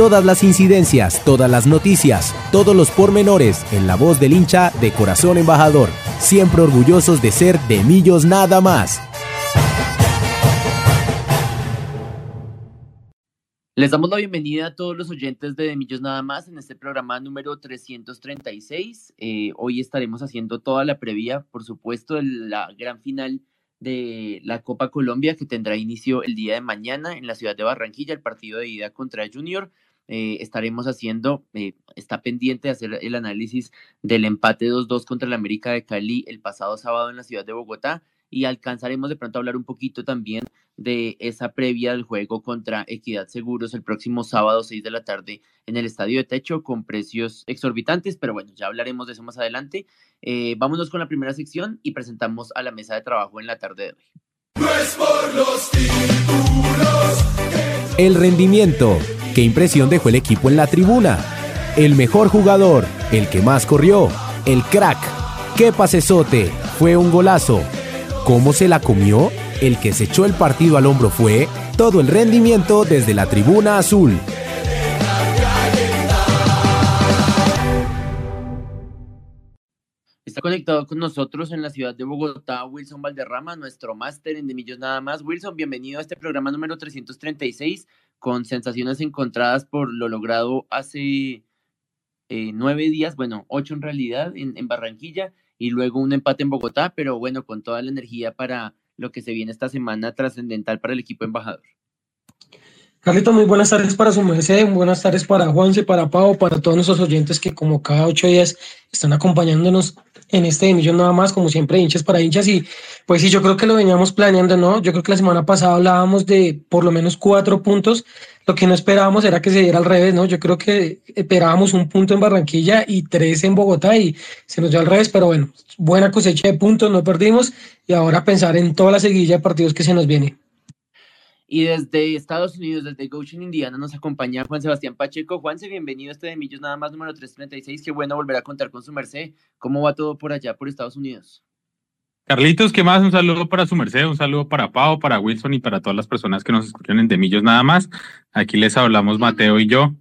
Todas las incidencias, todas las noticias, todos los pormenores en la voz del hincha de Corazón Embajador. Siempre orgullosos de ser de Millos nada más. Les damos la bienvenida a todos los oyentes de Millos Nada más en este programa número 336. Eh, hoy estaremos haciendo toda la previa, por supuesto, de la gran final de la Copa Colombia que tendrá inicio el día de mañana en la ciudad de Barranquilla, el partido de ida contra Junior. Eh, estaremos haciendo, eh, está pendiente de hacer el análisis del empate 2-2 contra el América de Cali el pasado sábado en la ciudad de Bogotá y alcanzaremos de pronto a hablar un poquito también de esa previa del juego contra Equidad Seguros el próximo sábado 6 de la tarde en el Estadio de Techo con precios exorbitantes, pero bueno, ya hablaremos de eso más adelante. Eh, vámonos con la primera sección y presentamos a la mesa de trabajo en la tarde de hoy. El rendimiento. ¿Qué impresión dejó el equipo en la tribuna? El mejor jugador, el que más corrió, el crack. ¿Qué pasesote? Fue un golazo. ¿Cómo se la comió? El que se echó el partido al hombro fue todo el rendimiento desde la tribuna azul. Está conectado con nosotros en la ciudad de Bogotá Wilson Valderrama, nuestro máster en De Millos Nada más. Wilson, bienvenido a este programa número 336 con sensaciones encontradas por lo logrado hace eh, nueve días, bueno, ocho en realidad, en, en Barranquilla y luego un empate en Bogotá, pero bueno, con toda la energía para lo que se viene esta semana trascendental para el equipo embajador. Carlito, muy buenas tardes para su merced, buenas tardes para Juanse, para Pau, para todos nuestros oyentes que como cada ocho días están acompañándonos en este millón nada más, como siempre, hinchas para hinchas. Y pues sí, yo creo que lo veníamos planeando, ¿no? Yo creo que la semana pasada hablábamos de por lo menos cuatro puntos. Lo que no esperábamos era que se diera al revés, ¿no? Yo creo que esperábamos un punto en Barranquilla y tres en Bogotá y se nos dio al revés, pero bueno, buena cosecha de puntos, no perdimos y ahora pensar en toda la seguilla de partidos que se nos viene. Y desde Estados Unidos, desde Goshen, Indiana, nos acompaña Juan Sebastián Pacheco. Juanse, bienvenido a este de Millos Nada más número 336. Qué bueno volver a contar con su merced. ¿Cómo va todo por allá, por Estados Unidos? Carlitos, ¿qué más? Un saludo para su merced, un saludo para Pau, para Wilson y para todas las personas que nos escuchan en De Millos Nada más. Aquí les hablamos Mateo y yo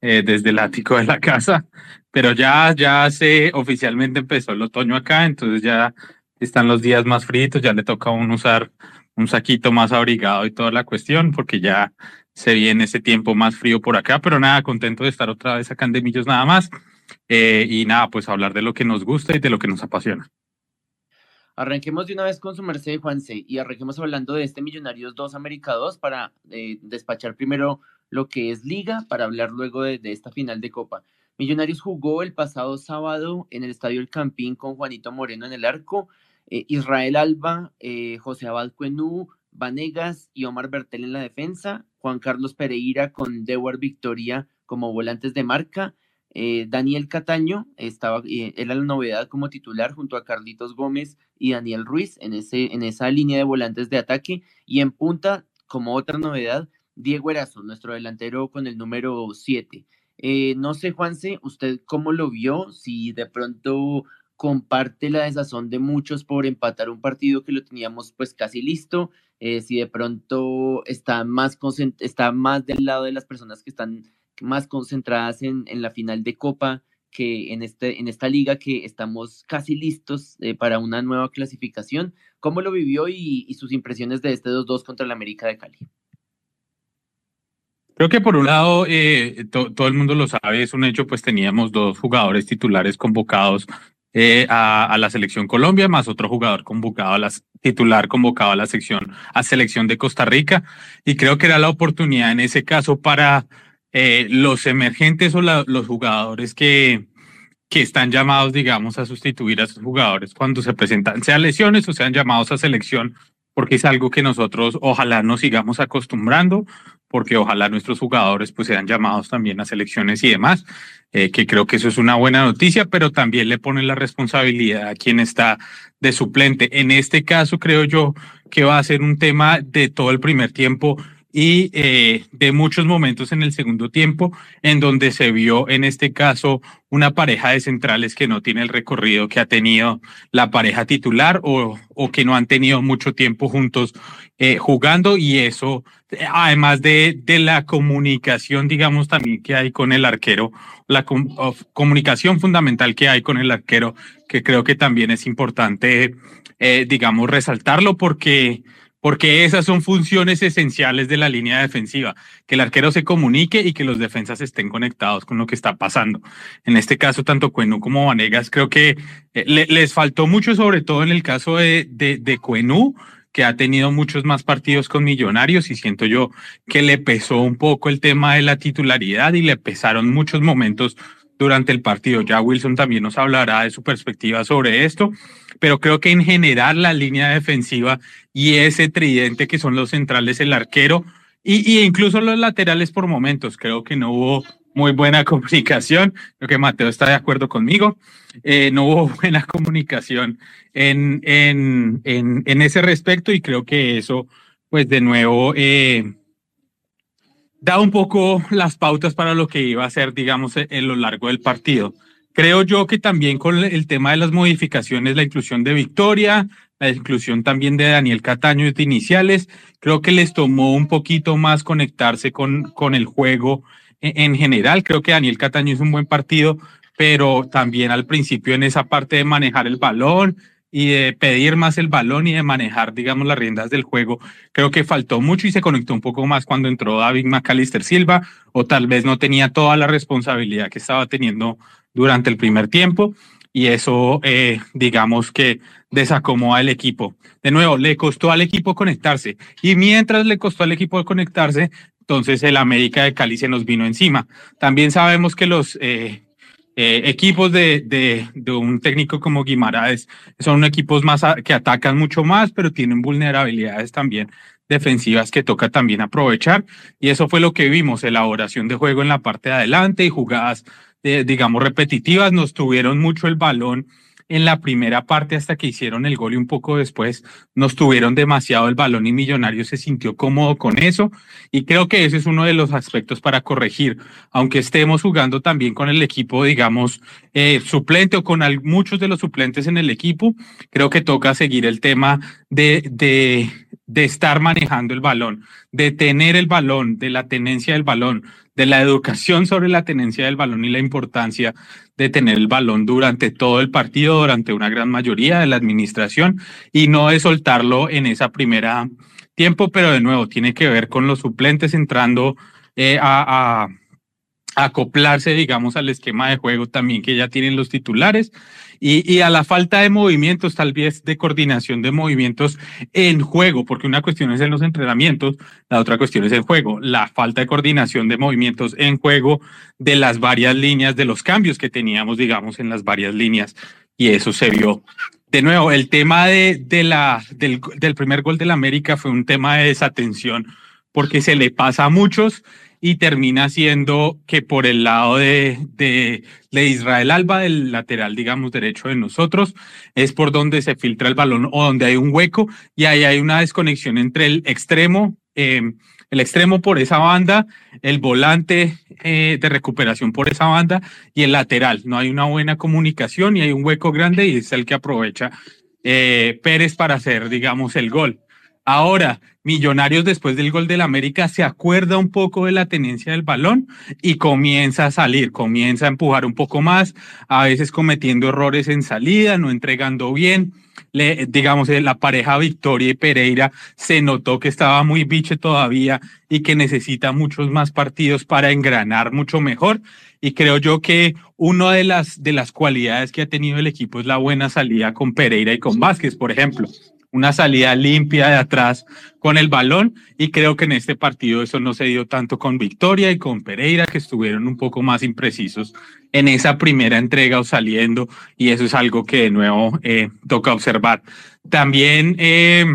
eh, desde el ático de la casa, pero ya, ya se oficialmente empezó el otoño acá, entonces ya están los días más fríos, ya le toca a usar un saquito más abrigado y toda la cuestión, porque ya se viene ese tiempo más frío por acá, pero nada, contento de estar otra vez acá en De Millos nada más. Eh, y nada, pues hablar de lo que nos gusta y de lo que nos apasiona. Arranquemos de una vez con su merced, Juanse, y arranquemos hablando de este Millonarios 2 América 2 para eh, despachar primero lo que es Liga, para hablar luego de, de, esta final de Copa. Millonarios jugó el pasado sábado en el Estadio El Campín con Juanito Moreno en el arco. Eh, Israel Alba, eh, José Abad Cuenú, Vanegas y Omar Bertel en la defensa, Juan Carlos Pereira con Dewar Victoria como volantes de marca, eh, Daniel Cataño estaba, era la novedad como titular junto a Carlitos Gómez y Daniel Ruiz en, ese, en esa línea de volantes de ataque y en punta, como otra novedad, Diego Erazo, nuestro delantero con el número 7. no sé, Juanse, ¿usted cómo lo vio? Si de pronto comparte la desazón de muchos por empatar un partido que lo teníamos pues casi listo, eh, si de pronto está más, está más del lado de las personas que están más concentradas en, en la final de Copa que en, este, en esta liga que estamos casi listos eh, para una nueva clasificación. ¿Cómo lo vivió y, sus impresiones de este 2-2 contra el América de Cali? Creo que por un lado, eh, to, todo el mundo lo sabe, es un hecho, pues teníamos dos jugadores titulares convocados eh, a, la selección Colombia, más otro jugador convocado a la titular convocado a la sección a selección de Costa Rica. Y creo que era la oportunidad en ese caso para eh, los emergentes o los jugadores que, que están llamados, digamos, a sustituir a esos jugadores cuando se presentan, sean lesiones o sean llamados a selección, porque es algo que nosotros ojalá nos sigamos acostumbrando porque ojalá nuestros jugadores pues sean llamados también a selecciones y demás, eh, que creo que eso es una buena noticia, pero también le ponen la responsabilidad a quien está de suplente. En este caso creo yo que va a ser un tema de todo el primer tiempo y eh, de muchos momentos en el segundo tiempo en donde se vio en este caso una pareja de centrales que no tiene el recorrido que ha tenido la pareja titular o, o que no han tenido mucho tiempo juntos eh, jugando. Y eso además de, de la comunicación digamos también que hay con el arquero la comunicación fundamental que hay con el arquero que creo que también es importante eh, digamos resaltarlo porque porque esas son funciones esenciales de la línea defensiva, que el arquero se comunique y que los defensas estén conectados con lo que está pasando. En este caso, tanto Cuenú como Vanegas creo que eh, les faltó mucho, sobre todo en el caso de, de, de Cuenú, que ha tenido muchos más partidos con Millonarios y siento yo que le pesó un poco el tema de la titularidad y le pesaron muchos momentos durante el partido. Ya Wilson también nos hablará de su perspectiva sobre esto, pero creo que en general la línea defensiva y ese tridente que son los centrales, el arquero y, y incluso los laterales por momentos, creo que no hubo muy buena comunicación. Creo que Mateo está de acuerdo conmigo. Eh, no hubo buena comunicación en, en, en, en, ese respecto y creo que eso, pues de nuevo, eh, da un poco las pautas para lo que iba a ser, digamos, e, en lo largo del partido. Creo yo que también con el tema de las modificaciones, la inclusión de Victoria, la inclusión también de Daniel Cataño de iniciales, creo que les tomó un poquito más conectarse con, con el juego en, en general. Creo que Daniel Cataño es un buen partido, pero también al principio en esa parte de manejar el balón, y de pedir más el balón y de manejar, digamos, las riendas del juego. Creo que faltó mucho y se conectó un poco más cuando entró David McAllister Silva, o tal vez no tenía toda la responsabilidad que estaba teniendo durante el primer tiempo. Y eso, eh, digamos que desacomoda el equipo. De nuevo, le costó al equipo conectarse. Y mientras le costó al equipo conectarse, entonces el América de Cali se nos vino encima. También sabemos que los eh, eh, equipos de, de, de, un técnico como Guimaraes son equipos más que atacan mucho más, pero tienen vulnerabilidades también defensivas que toca también aprovechar. Y eso fue lo que vimos, elaboración de juego en la parte de adelante y jugadas, eh, digamos, repetitivas. Nos tuvieron mucho el balón en la primera parte hasta que hicieron el gol y un poco después nos tuvieron demasiado el balón y Millonarios se sintió cómodo con eso. Y creo que ese es uno de los aspectos para corregir, aunque estemos jugando también con el equipo, digamos, eh, suplente o con muchos de los suplentes en el equipo, creo que toca seguir el tema de, de, de estar manejando el balón, de tener el balón, de la tenencia del balón, de la educación sobre la tenencia del balón y la importancia de tener el balón durante todo el partido, durante una gran mayoría de la administración y no de soltarlo en esa primera tiempo, pero de nuevo tiene que ver con los suplentes entrando eh, a, a acoplarse, digamos, al esquema de juego también que ya tienen los titulares. Y, y, a la falta de movimientos, tal vez de coordinación de movimientos en juego, porque una cuestión es en los entrenamientos, la otra cuestión es el juego, la falta de coordinación de movimientos en juego de las varias líneas, de los cambios que teníamos, digamos, en las varias líneas, y eso se vio. De nuevo, el tema de, de la, del, del primer gol del América fue un tema de desatención, porque se le pasa a muchos y termina siendo que por el lado de, de, Israel Alba, del lateral, digamos, derecho de nosotros, es por donde se filtra el balón o donde hay un hueco y ahí hay una desconexión entre el extremo, eh, el extremo por esa banda, el volante eh, de recuperación por esa banda y el lateral. No hay una buena comunicación y hay un hueco grande y es el que aprovecha eh, Pérez para hacer, digamos, el gol. Ahora, Millonarios después del gol del América se acuerda un poco de la tenencia del balón y comienza a salir, comienza a empujar un poco más, a veces cometiendo errores en salida, no entregando bien. Le, digamos, eh, la pareja Victoria y Pereira se notó que estaba muy biche todavía y que necesita muchos más partidos para engranar mucho mejor. Y creo yo que una de las, de las cualidades que ha tenido el equipo es la buena salida con Pereira y con Vázquez, por ejemplo una salida limpia de atrás con el balón y creo que en este partido eso no se dio tanto con Victoria y con Pereira que estuvieron un poco más imprecisos en esa primera entrega o saliendo y eso es algo que de nuevo eh, toca observar. También eh,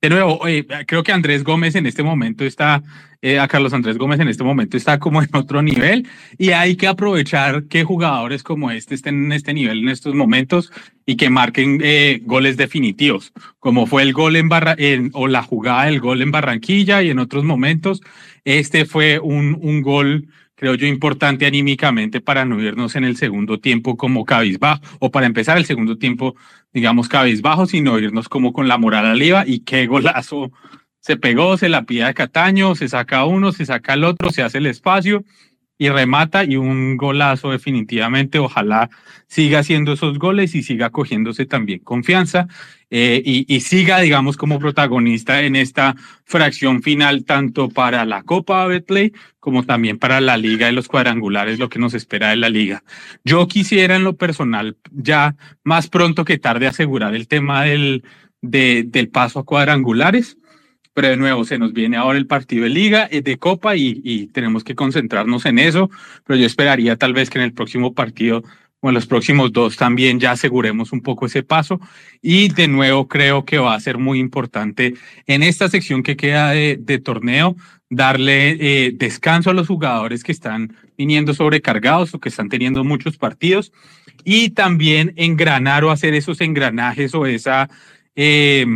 de nuevo, creo que Andrés Gómez en este momento está, eh, a Carlos Andrés Gómez en este momento está como en otro nivel y hay que aprovechar que jugadores como este estén en este nivel en estos momentos y que marquen eh, goles definitivos, como fue el gol en, Barra, o la jugada del gol en Barranquilla y en otros momentos. Este fue un, un gol creo yo, importante anímicamente para no irnos en el segundo tiempo como cabizbajo, o para empezar el segundo tiempo, digamos, cabizbajo, sino irnos como con la moral arriba y qué golazo se pegó, se la pide de Cataño, se saca uno, se saca el otro, se hace el espacio y remata y un golazo definitivamente. Ojalá siga haciendo esos goles y siga cogiéndose también confianza eh, y, siga, digamos, como protagonista en esta fracción final, tanto para la Copa Betplay como también para la Liga de los Cuadrangulares, lo que nos espera de la Liga. Yo quisiera en lo personal ya más pronto que tarde asegurar el tema del, del paso a cuadrangulares pero de nuevo se nos viene ahora el partido de liga, eh, de copa y, tenemos que concentrarnos en eso, pero yo esperaría tal vez que en el próximo partido o en los próximos dos también ya aseguremos un poco ese paso. Y de nuevo creo que va a ser muy importante en esta sección que queda de, torneo darle eh, descanso a los jugadores que están viniendo sobrecargados o que están teniendo muchos partidos. Y también engranar o hacer esos engranajes o esa... Eh,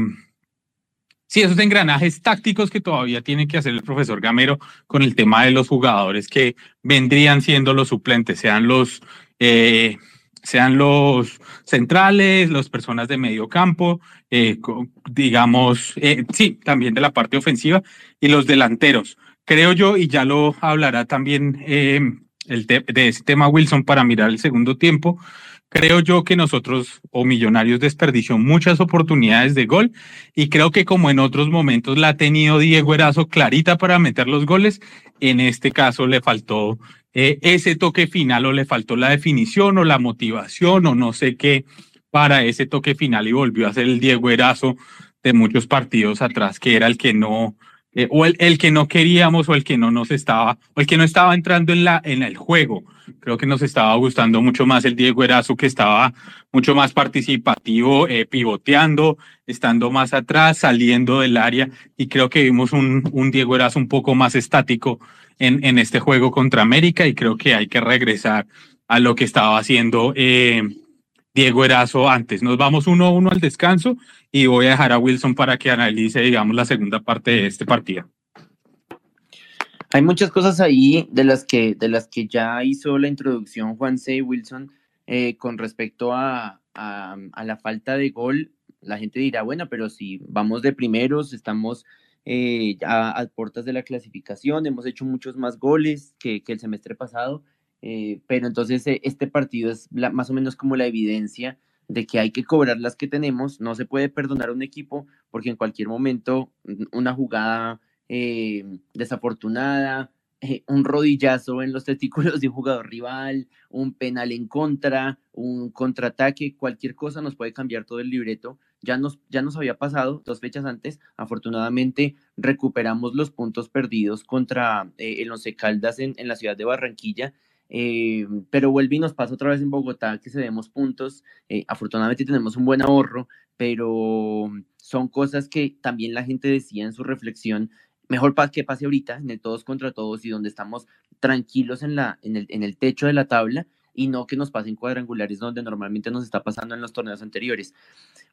Sí, esos engranajes tácticos que todavía tiene que hacer el profesor Gamero con el tema de los jugadores que vendrían siendo los suplentes, sean los, eh, sean los centrales, las personas de medio campo, eh, digamos, eh, sí, también de la parte ofensiva y los delanteros. Creo yo, y ya lo hablará también el de ese tema Wilson para mirar el segundo tiempo, Creo yo que nosotros o Millonarios desperdició muchas oportunidades de gol y creo que como en otros momentos la ha tenido Diego Erazo clarita para meter los goles, en este caso le faltó eh, ese toque final o le faltó la definición o la motivación o no sé qué para ese toque final y volvió a ser el Diego Erazo de muchos partidos atrás, que era el que no, eh, o el, el, que no queríamos o el que no nos estaba, o el que no estaba entrando en, la, en el juego. Creo que nos estaba gustando mucho más el Diego Erazo, que estaba mucho más participativo, eh, pivoteando, estando más atrás, saliendo del área, y creo que vimos un, un Diego Erazo un poco más estático en, en este juego contra América, y creo que hay que regresar a lo que estaba haciendo eh, Diego Erazo antes. Nos vamos uno a uno al descanso y voy a dejar a Wilson para que analice, digamos, la segunda parte de este partido. Hay muchas cosas ahí de las que, de las que ya hizo la introducción Juan C. Wilson eh, con respecto a, a, la falta de gol. La gente dirá, bueno, pero si vamos de primeros, estamos eh, a, puertas de la clasificación, hemos hecho muchos más goles que, que el semestre pasado eh, pero entonces eh, este partido es más o menos como la evidencia de que hay que cobrar las que tenemos, no se puede perdonar a un equipo porque en cualquier momento una jugada eh, desafortunada, un rodillazo en los testículos de un jugador rival, un penal en contra, un contraataque, cualquier cosa nos puede cambiar todo el libreto. Ya nos, ya nos había pasado dos fechas antes, afortunadamente recuperamos los puntos perdidos contra el Once Caldas en, en la ciudad de Barranquilla eh, pero vuelve y nos pasa otra vez en Bogotá que se vemos puntos. Eh, afortunadamente tenemos un buen ahorro, pero son cosas que también la gente decía en su reflexión. Mejor que pase ahorita, en el todos contra todos y donde estamos tranquilos en, la, en, el, en el techo de la tabla y no que nos pasen cuadrangulares donde normalmente nos está pasando en los torneos anteriores.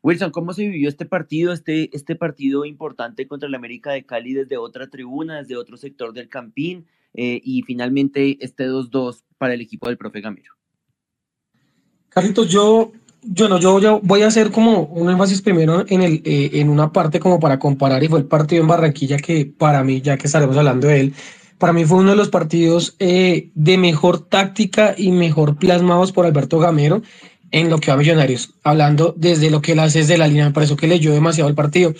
Wilson, ¿cómo se vivió este partido, este, este partido importante contra el América de Cali desde otra tribuna, desde otro sector del Campín? Eh, y finalmente este 2-2 para el equipo del profe Gamero. Carlitos, yo, yo, no, yo, voy a hacer como un énfasis primero en, el, eh, en una parte como para comparar y fue el partido en Barranquilla que para mí, ya que estaremos hablando de él, para mí fue uno de los partidos eh, de mejor táctica y mejor plasmados por Alberto Gamero en lo que va a Millonarios, hablando desde lo que él hace desde la línea, me pareció que leyó demasiado el partido.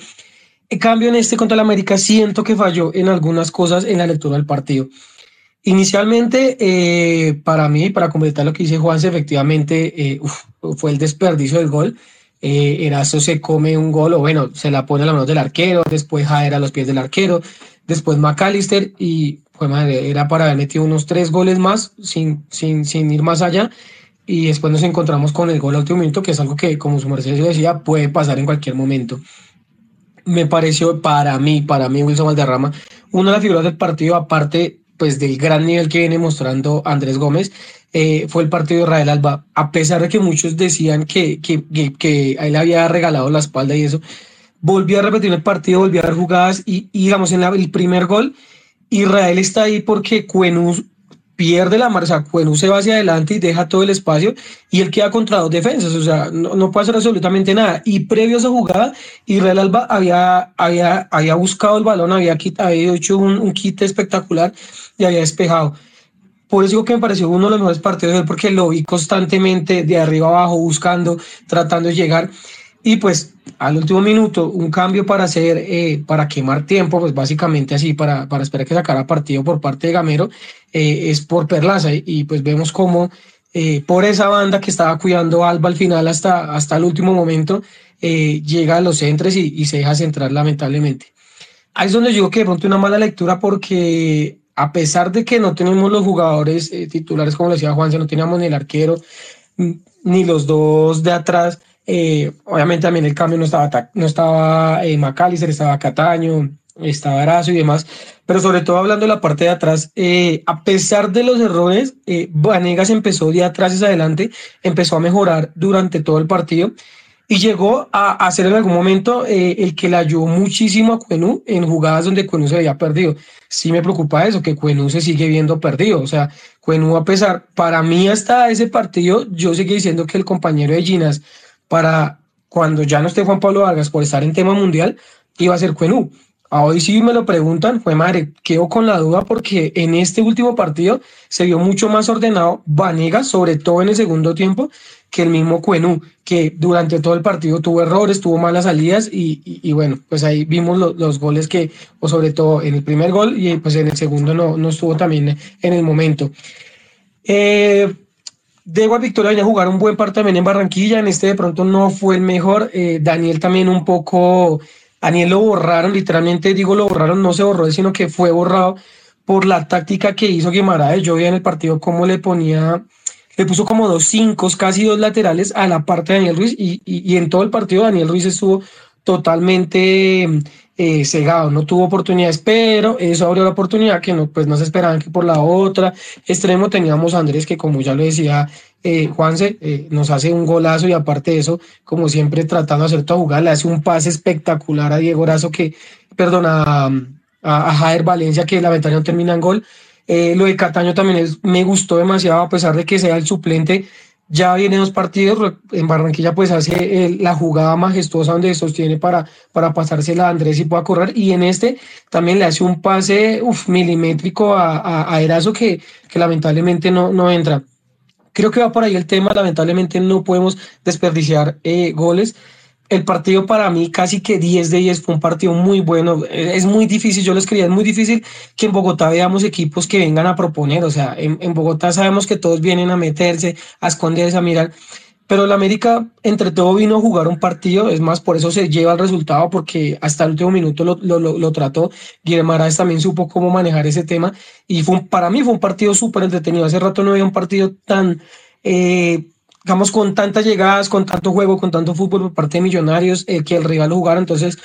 En cambio, en este contra el América siento que falló en algunas cosas en la lectura del partido. Inicialmente, eh, para mí, para completar lo que dice Juan, efectivamente eh, fue el desperdicio del gol. Eh, Erazo se come un gol, o bueno, se la pone a la mano del arquero, después Jader a los pies del arquero, después McAllister, y fue madre, era para haber metido unos tres goles más sin, sin, sin ir más allá. Y después nos encontramos con el gol al último minuto, que es algo que, como su merced decía, puede pasar en cualquier momento. Me pareció para mí, para mí Wilson Valderrama, una de las figuras del partido, aparte pues del gran nivel que viene mostrando Andrés Gómez, eh, fue el partido de Israel Alba. A pesar de que muchos decían que, que, que, él había regalado la espalda y eso, volvió a repetir el partido, volvió a dar jugadas y, digamos en el primer gol, Israel está ahí porque Cuenú pierde la marcha, Cuenú se va hacia adelante y deja todo el espacio y él queda contra dos defensas, o sea, no, no puede hacer absolutamente nada. Y previo a esa jugada, Israel Alba había, había, había buscado el balón, había, había hecho un, un kit espectacular y había despejado. Por eso digo que me pareció uno de los mejores partidos de él, porque lo vi constantemente de arriba abajo, buscando, tratando de llegar. Y pues al último minuto, un cambio para hacer, eh, para quemar tiempo, pues básicamente así, para, para esperar que sacara partido por parte de Gamero, eh, es por Perlaza. Y pues vemos cómo eh, por esa banda que estaba cuidando Alba al final hasta, hasta el último momento, llega a los centros y, y, se deja centrar lamentablemente. Ahí es donde digo que de pronto una mala lectura porque a pesar de que no tenemos los jugadores titulares, como decía Juan, no teníamos ni el arquero, ni los dos de atrás, eh, obviamente también el cambio no estaba, no estaba eh, Macalister, estaba Cataño, estaba Arazo y demás, pero sobre todo hablando de la parte de atrás, eh, a pesar de los errores, eh, Vanegas empezó de atrás hacia adelante, empezó a mejorar durante todo el partido y llegó a, hacer en algún momento eh, el que le ayudó muchísimo a Cuenú en jugadas donde Cuenú se había perdido. Sí me preocupa eso, que Cuenú se sigue viendo perdido. O sea, Cuenú a pesar, para mí hasta ese partido, yo seguí diciendo que el compañero de Ginas para cuando ya no esté Juan Pablo Vargas por estar en tema mundial, iba a ser Cuenú. Hoy sí me lo preguntan, fue madre, quedo con la duda porque en este último partido se vio mucho más ordenado Vanegas, sobre todo en el segundo tiempo, que el mismo Cuenú, que durante todo el partido tuvo errores, tuvo malas salidas y, bueno, pues ahí vimos los goles que, o sobre todo en el primer gol y pues en el segundo no, no estuvo también en el momento. Eh, Diego Victoria venía a jugar un buen partido también en Barranquilla, en este de pronto no fue el mejor, eh, Daniel también un poco, Daniel lo borraron, literalmente digo lo borraron, no se borró, sino que fue borrado por la táctica que hizo Guimaraes, yo vi en el partido cómo le ponía, le puso como dos cinco, casi dos laterales a la parte de Daniel Ruiz y, y, y en todo el partido Daniel Ruiz estuvo totalmente eh, cegado, no tuvo oportunidades, pero eso abrió la oportunidad que no, pues no se esperaban que por la otra extremo teníamos a Andrés que como ya lo decía eh, Juanse, eh, nos hace un golazo y aparte de eso, como siempre tratando de hacer toda jugada, le hace un pase espectacular a Diego Razo que, perdona, a, a Jair Valencia que lamentablemente no termina en gol. Lo de Cataño también es, me gustó demasiado a pesar de que sea el suplente, ya viene dos partidos, en Barranquilla pues hace la jugada majestuosa donde sostiene para, para pasársela a Andrés y pueda correr, y en este también le hace un pase milimétrico a, a, a, Erazo que, que lamentablemente no, no entra. Creo que va por ahí el tema, lamentablemente no podemos desperdiciar eh, goles el partido para mí casi que 10 de 10 fue un partido muy bueno. Es muy difícil, yo les quería, es muy difícil que en Bogotá veamos equipos que vengan a proponer. O sea, en, en Bogotá sabemos que todos vienen a meterse, a esconderse, a mirar. Pero el América, entre todo, vino a jugar un partido. Es más, por eso se lleva el resultado, porque hasta el último minuto lo, lo, lo, trató. Guillermo también supo cómo manejar ese tema. Y fue para mí fue un partido súper entretenido. Hace rato no había un partido tan. Eh, digamos, con tantas llegadas, con tanto juego, con tanto fútbol por parte de Millonarios, eh, que el rival jugara. Entonces,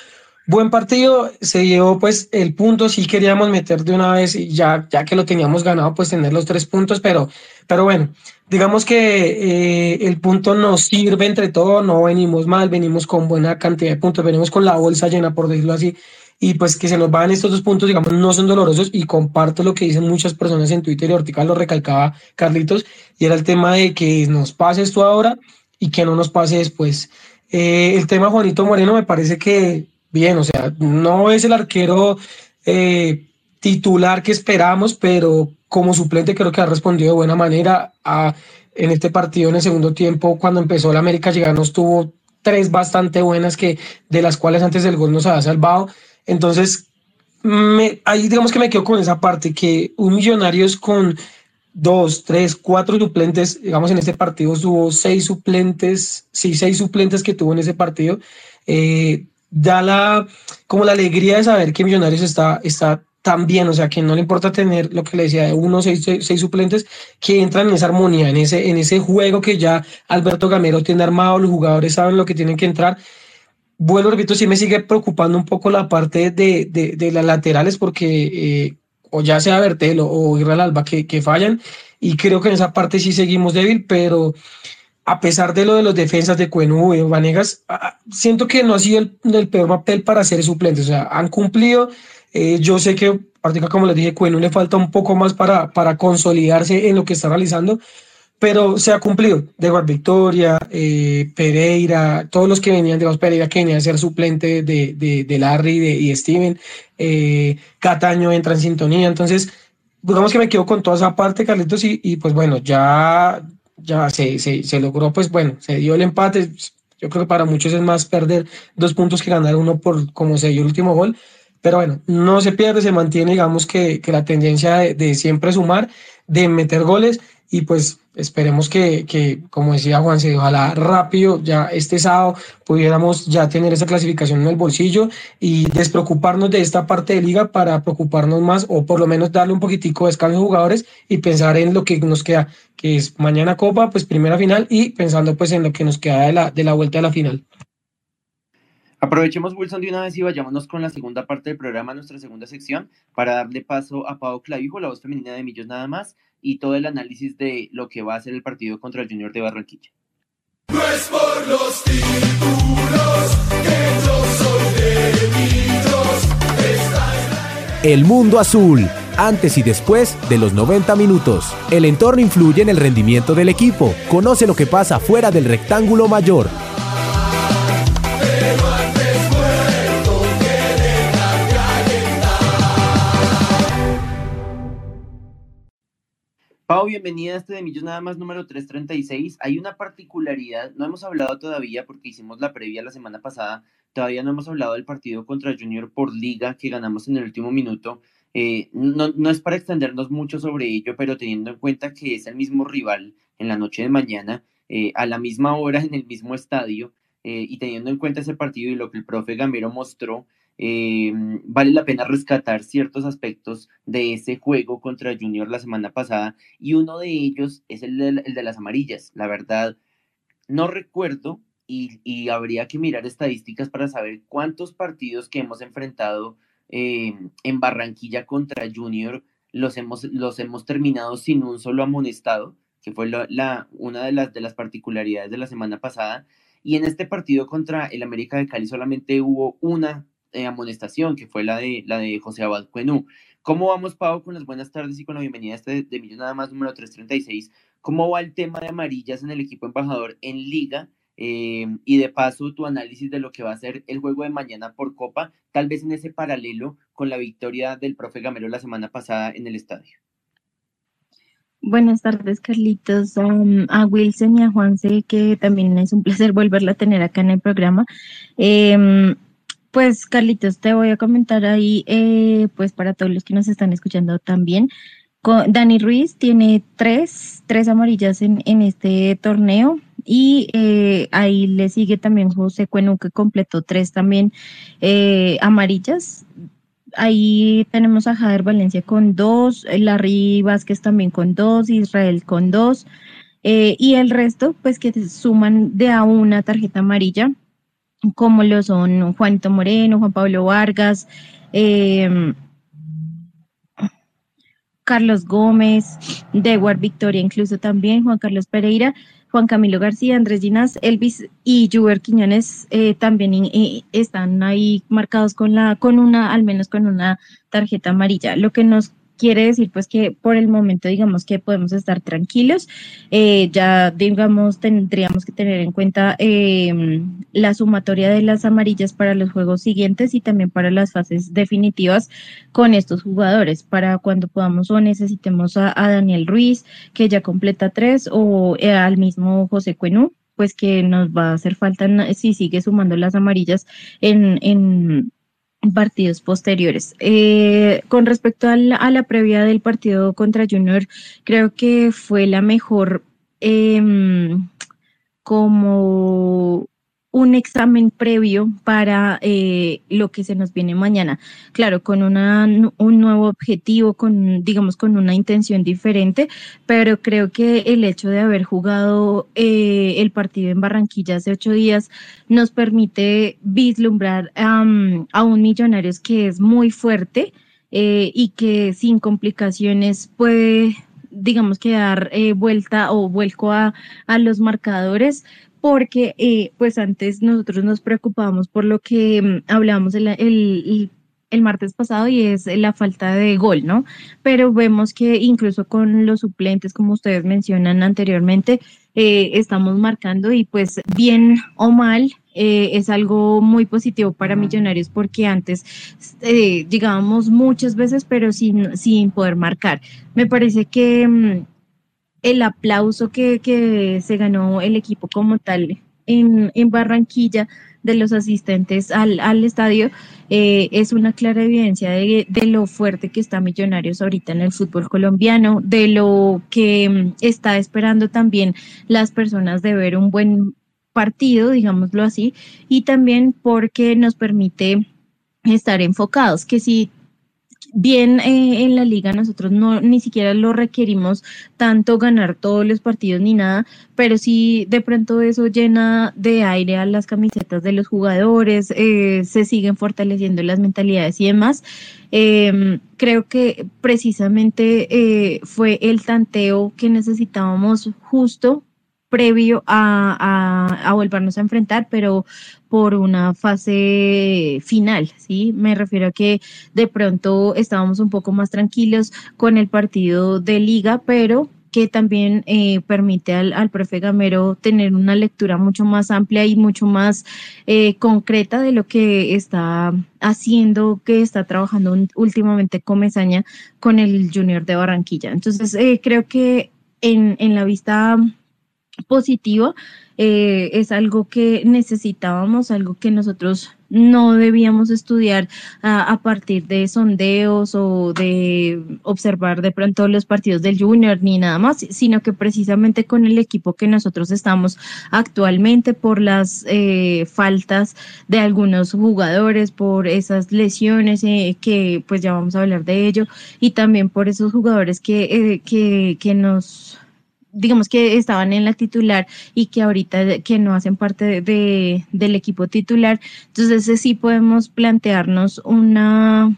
buen partido, se llevó pues el punto, sí queríamos meter de una vez, y ya, ya que lo teníamos ganado, pues tener los tres puntos, pero, pero bueno, digamos que eh, el punto nos sirve entre todo, no venimos mal, venimos con buena cantidad de puntos, venimos con la bolsa llena, por decirlo así, y pues que se nos van estos dos puntos, digamos, no son dolorosos y comparto lo que dicen muchas personas en Twitter y Ortica lo recalcaba Carlitos, y era el tema de que nos pase esto ahora y que no nos pase después. Eh, el tema Juanito Moreno me parece que bien, o sea, no es el arquero eh, titular que esperamos, pero como suplente creo que ha respondido de buena manera a, en este partido en el segundo tiempo, cuando empezó la América llegar nos tuvo tres bastante buenas que de las cuales antes del gol nos había salvado entonces, me, ahí digamos que me quedo con esa parte, que un millonario es con dos, tres, cuatro suplentes, digamos en este partido hubo seis suplentes, sí, seis suplentes que tuvo en ese partido, eh, da la, como la alegría de saber que Millonarios está, está tan bien, o sea, que no le importa tener lo que le decía de uno, seis, seis, seis suplentes que entran en esa armonía, en ese, en ese juego que ya Alberto Gamero tiene armado, los jugadores saben lo que tienen que entrar vuelvo, repito, sí me sigue preocupando un poco la parte de, de, las laterales porque eh, o ya sea Bertel o, Israel Alba que, que, fallan y creo que en esa parte sí seguimos débil, pero a pesar de lo de los defensas de Cuenú y Vanegas, siento que no ha sido el, peor papel para ser suplentes, o sea, han cumplido, eh, yo sé que, como les dije, Cuenú le falta un poco más para, para consolidarse en lo que está realizando, pero se ha cumplido. De Victoria, eh, Pereira, todos los que venían, de Pereira que venía a ser suplente de, de, Larry y Steven, eh, Cataño entra en sintonía, entonces digamos que me quedo con toda esa parte, Carlitos, y, y pues bueno, ya, ya se, se, se, logró, pues bueno, se dio el empate, yo creo que para muchos es más perder dos puntos que ganar uno por como se dio el último gol, pero bueno, no se pierde, se mantiene, digamos que, que la tendencia de, de siempre sumar, de meter goles, y pues esperemos que, que, como decía Juan, se ojalá rápido, ya este sábado pudiéramos ya tener esa clasificación en el bolsillo y despreocuparnos de esta parte de liga para preocuparnos más o por lo menos darle un poquitico de descanso a jugadores y pensar en lo que nos queda, que es mañana Copa, pues primera final y pensando pues en lo que nos queda de la, de la vuelta a la final. Aprovechemos, Wilson, de una vez y vayámonos con la segunda parte del programa, nuestra segunda sección, para darle paso a Pau Clavijo, la voz femenina de Millos nada más, y todo el análisis de lo que va a ser el partido contra el Junior de Barranquilla. No es por los títulos que yo soy de El mundo azul, antes y después de los 90 minutos. El entorno influye en el rendimiento del equipo. Conoce lo que pasa fuera del rectángulo mayor. Bienvenida a este de Millos Nada más número 336. Hay una particularidad, no hemos hablado todavía porque hicimos la previa la semana pasada, todavía no hemos hablado del partido contra Junior por liga que ganamos en el último minuto. Eh, no, no, es para extendernos mucho sobre ello, pero teniendo en cuenta que es el mismo rival en la noche de mañana, eh, a la misma hora en el mismo estadio, eh, y teniendo en cuenta ese partido y lo que el profe Gamero mostró, eh, vale la pena rescatar ciertos aspectos de ese juego contra Junior la semana pasada y uno de ellos es el de, las amarillas. La verdad, no recuerdo y, habría que mirar estadísticas para saber cuántos partidos que hemos enfrentado eh, en Barranquilla contra Junior los hemos, los hemos terminado sin un solo amonestado, que fue la, una de las, de las particularidades de la semana pasada. Y en este partido contra el América de Cali solamente hubo una eh, amonestación, que fue la de, la de José Abad Cuenú. ¿Cómo vamos, Pau, con las buenas tardes y con la bienvenida a este de Millón Nada más número 336? ¿Cómo va el tema de amarillas en el equipo embajador en liga? Eh, y de paso, tu análisis de lo que va a ser el juego de mañana por Copa, tal vez en ese paralelo con la victoria del profe Gamero la semana pasada en el estadio. Buenas tardes, Carlitos, a Wilson y a Juanse, que también es un placer volverla a tener acá en el programa. Eh, pues Carlitos, te voy a comentar ahí, eh, pues para todos los que nos están escuchando también. Dani Ruiz tiene tres, tres amarillas en, en este torneo y eh, ahí le sigue también José Cuenu que completó tres también eh, amarillas. Ahí tenemos a Jader Valencia con dos, Larry Vázquez también con dos, Israel con dos y el resto pues que suman de a una tarjeta amarilla como lo son Juanito Moreno, Juan Pablo Vargas, em, Carlos Gómez, Dewar Victoria, incluso también Juan Carlos Pereira, Juan Camilo García, Andrés Ginás, Elvis y Juber Quiñones eh, también están ahí marcados con la, con una, al menos con una tarjeta amarilla. Lo que nos quiere decir pues que por el momento digamos que podemos estar tranquilos, eh, ya digamos tendríamos que tener en cuenta em, la sumatoria de las amarillas para los juegos siguientes y también para las fases definitivas con estos jugadores, para cuando podamos o necesitemos a, Daniel Ruiz que ya completa tres o eh, al mismo José Cuenú pues que nos va a hacer falta si sigue sumando las amarillas en, en partidos posteriores. Eh, con respecto a la, previa del partido contra Junior, creo que fue la mejor em, como un examen previo para eh, lo que se nos viene mañana. Claro, con una, un nuevo objetivo, con, digamos, con una intención diferente, pero creo que el hecho de haber jugado eh, el partido en Barranquilla hace ocho días nos permite vislumbrar a un Millonarios que es muy fuerte eh, y que sin complicaciones puede digamos que dar vuelta o vuelco a los marcadores porque eh, pues antes nosotros nos preocupábamos por lo que mm, hablábamos el, el, el, martes pasado y es la falta de gol, ¿no? Pero vemos que incluso con los suplentes, como ustedes mencionan anteriormente, eh, estamos marcando y pues bien o mal eh, es algo muy positivo para Millonarios porque antes llegábamos muchas veces pero sin, sin poder marcar. Me parece que mm, el aplauso que, se ganó el equipo como tal en, Barranquilla de los asistentes al, estadio eh, es una clara evidencia de, lo fuerte que está Millonarios ahorita en el fútbol colombiano, de lo que mm, está esperando también las personas de ver un buen partido, digámoslo así, y también porque nos permite estar enfocados, que si bien eh, en la liga nosotros no ni siquiera lo requerimos tanto ganar todos los partidos ni nada, pero sí de pronto eso llena de aire a las camisetas de los jugadores, eh, se siguen fortaleciendo las mentalidades y demás. Em, creo que precisamente eh, fue el tanteo que necesitábamos justo previo a, a, volvernos a enfrentar, pero por una fase final, ¿sí? Me refiero a que de pronto estábamos un poco más tranquilos con el partido de liga, pero que también eh, permite al, al, profe Gamero tener una lectura mucho más amplia y mucho más eh, concreta de lo que está haciendo, que está trabajando últimamente Comezaña con el Junior de Barranquilla. Entonces, eh, creo que en, en la vista positivo, eh, es algo que necesitábamos, algo que nosotros no debíamos estudiar a, partir de sondeos o de observar de pronto los partidos del junior ni nada más, sino que precisamente con el equipo que nosotros estamos actualmente por las eh, faltas de algunos jugadores, por esas lesiones eh, que pues ya vamos a hablar de ello y también por esos jugadores que, que, que nos digamos que estaban en la titular y que ahorita que no hacen parte de, del equipo titular. Entonces sí podemos plantearnos una,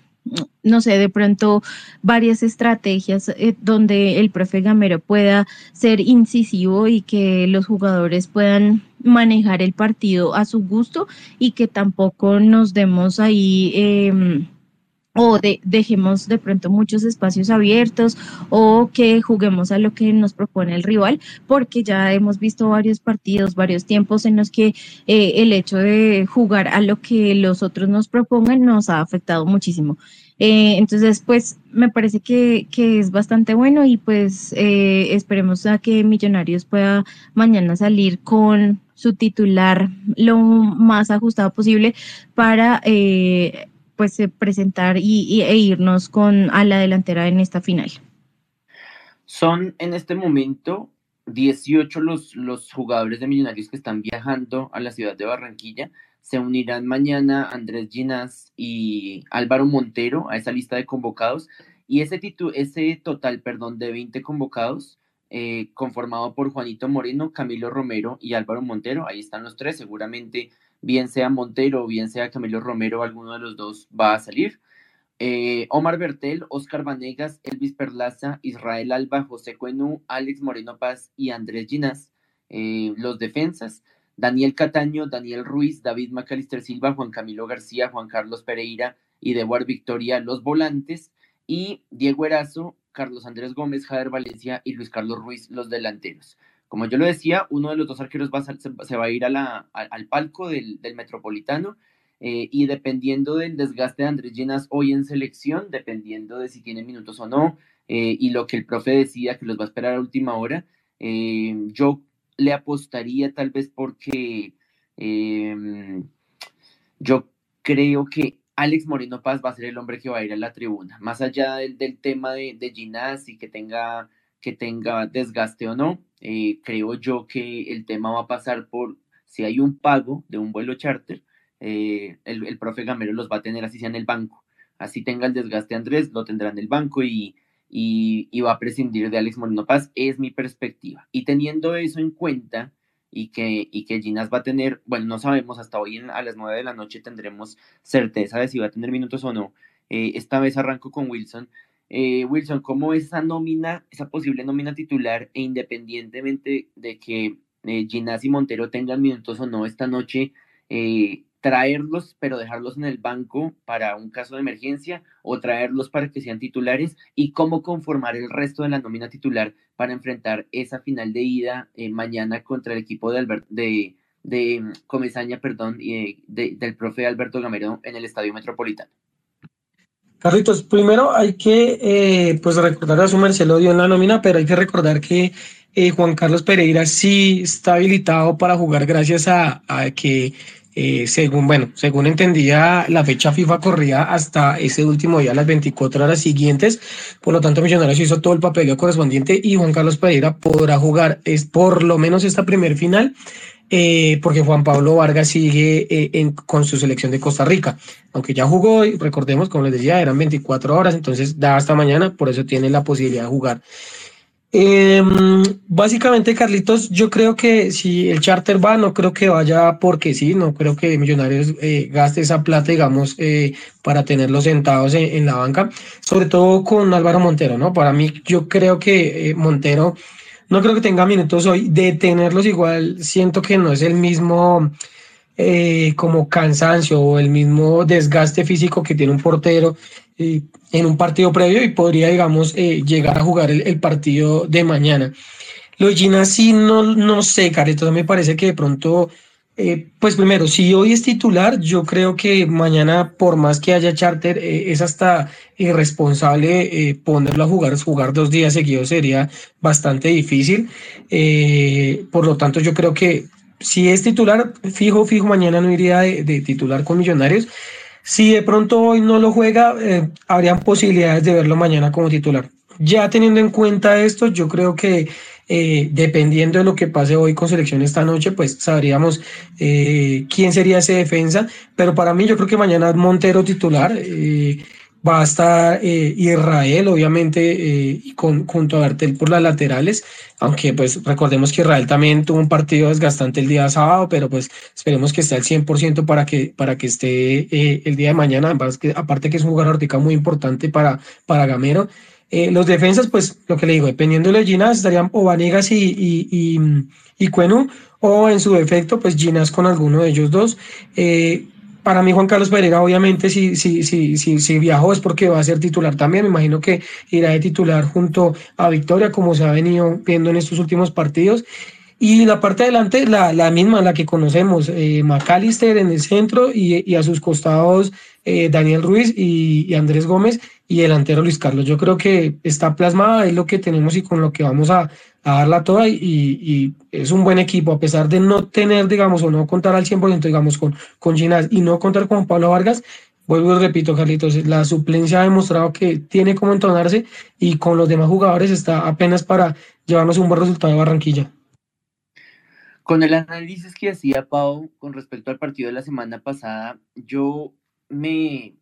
no sé, de pronto varias estrategias eh, donde el profe Gamero pueda ser incisivo y que los jugadores puedan manejar el partido a su gusto y que tampoco nos demos ahí... Eh, o de, dejemos de pronto muchos espacios abiertos o que juguemos a lo que nos propone el rival, porque ya hemos visto varios partidos, varios tiempos en los que eh, el hecho de jugar a lo que los otros nos propongan nos ha afectado muchísimo. Eh, entonces, pues me parece que, que, es bastante bueno y pues eh, esperemos a que Millonarios pueda mañana salir con su titular lo más ajustado posible para eh, pues eh, presentar y, e irnos con a la delantera en esta final. Son en este momento 18 los, los jugadores de Millonarios que están viajando a la ciudad de Barranquilla. Se unirán mañana Andrés Ginás y Álvaro Montero a esa lista de convocados. Y ese, ese total, perdón, de 20 convocados, eh, conformado por Juanito Moreno, Camilo Romero y Álvaro Montero, ahí están los tres, seguramente bien sea Montero bien sea Camilo Romero, alguno de los dos va a salir. Eh, Omar Bertel, Oscar Vanegas, Elvis Perlaza, Israel Alba, José Cuenú, Alex Moreno Paz y Andrés Ginas, eh, los defensas. Daniel Cataño, Daniel Ruiz, David Macalister Silva, Juan Camilo García, Juan Carlos Pereira y Dewar Victoria, los volantes. Y Diego Erazo, Carlos Andrés Gómez, Javier Valencia y Luis Carlos Ruiz, los delanteros. Como yo lo decía, uno de los dos arqueros se, va a ir al palco del, Metropolitano eh, y dependiendo del desgaste de Andrés Llenas hoy en selección, dependiendo de si tiene minutos o no eh, y lo que el profe decida que los va a esperar a última hora, eh, yo le apostaría tal vez porque em, yo creo que Alex Moreno Paz va a ser el hombre que va a ir a la tribuna, más allá del, tema de, de Ginás y que tenga, que tenga desgaste o no. Eh, creo yo que el tema va a pasar por si hay un pago de un vuelo charter, eh, el, profe Gamero los va a tener así sea en el banco. Así tenga el desgaste Andrés, lo tendrá en el banco y, y, va a prescindir de Alex Moreno Paz, es mi perspectiva. Y teniendo eso en cuenta y que, y que Ginas va a tener, bueno, no sabemos, hasta hoy a las 9 de la noche tendremos certeza de si va a tener minutos o no. Eh, esta vez arranco con Wilson. Eh, Wilson, ¿cómo esa nómina, esa posible nómina titular e independientemente de que eh, y Montero tengan minutos o no esta noche, eh, traerlos pero dejarlos en el banco para un caso de emergencia o traerlos para que sean titulares y cómo conformar el resto de la nómina titular para enfrentar esa final de ida eh, mañana contra el equipo de, Albert, de, de Comesaña, perdón, y del profe Alberto Gamero en el Estadio Metropolitano. Carlitos, primero hay que eh, pues recordar a su merced lo dio en la nómina, pero hay que recordar que eh, Juan Carlos Pereira sí está habilitado para jugar gracias a, que eh, según, bueno, según entendía, la fecha FIFA corría hasta ese último día, las 24 horas siguientes. Por lo tanto, Millonarios hizo todo el papeleo correspondiente y Juan Carlos Pereira podrá jugar es por lo menos esta primer final eh, porque Juan Pablo Vargas sigue eh, con su selección de Costa Rica, aunque ya jugó, recordemos, como les decía, eran 24 horas, entonces da hasta mañana, por eso tiene la posibilidad de jugar. Em, básicamente, Carlitos, yo creo que si el charter va, no creo que vaya porque sí, no creo que Millonarios eh, gaste esa plata, digamos, para tenerlos sentados en, en, la banca, sobre todo con Álvaro Montero, ¿no? Para mí, yo creo que Montero no creo que tenga minutos hoy. De tenerlos igual, siento que no es el mismo eh, como cansancio o el mismo desgaste físico que tiene un portero eh, en un partido previo y podría, digamos, eh, llegar a jugar el, partido de mañana. Lo de Gina sí, no, no sé, Carlitos, me parece que de pronto eh, pues primero, si hoy es titular, yo creo que mañana, por más que haya charter, eh, es hasta irresponsable eh, ponerlo a jugar. Jugar dos días seguidos sería bastante difícil. por lo tanto, yo creo que si es titular, fijo, fijo, mañana no iría de, titular con Millonarios. Si de pronto hoy no lo juega, habrían posibilidades de verlo mañana como titular. Ya teniendo en cuenta esto, yo creo que eh, dependiendo de lo que pase hoy con selección esta noche, pues sabríamos eh, quién sería ese defensa. Pero para mí, yo creo que mañana Montero titular. Eh, va a estar Israel, obviamente, y con, junto a Bertel por las laterales, aunque pues recordemos que Israel también tuvo un partido desgastante el día sábado, pero pues esperemos que esté al 100% para que, para que esté el día de mañana, aparte que es un jugador muy importante para, para Gamero. Eh, los defensas, pues lo que le digo, dependiendo de Ginas, estarían o Vanegas y, y, y, Cuenu, o en su defecto, pues Ginas con alguno de ellos dos. Eh, para mí, Juan Carlos Pereira, obviamente, si, si, si, si, si viajó es porque va a ser titular también. Me imagino que irá de titular junto a Victoria, como se ha venido viendo en estos últimos partidos. Y la parte de adelante, la, la misma, la que conocemos, eh, McAllister en el centro y, y a sus costados eh, Daniel Ruiz y, Andrés Gómez y delantero Luis Carlos. Yo creo que está plasmada, es lo que tenemos y con lo que vamos a, darla toda y, es un buen equipo, a pesar de no tener, digamos, o no contar al 100%, digamos, con, con Ginás y no contar con Pablo Vargas. Vuelvo y repito, Carlitos, la suplencia ha demostrado que tiene como entonarse y con los demás jugadores está apenas para llevarnos un buen resultado de Barranquilla. Con el análisis que hacía Pau con respecto al partido de la semana pasada, yo me,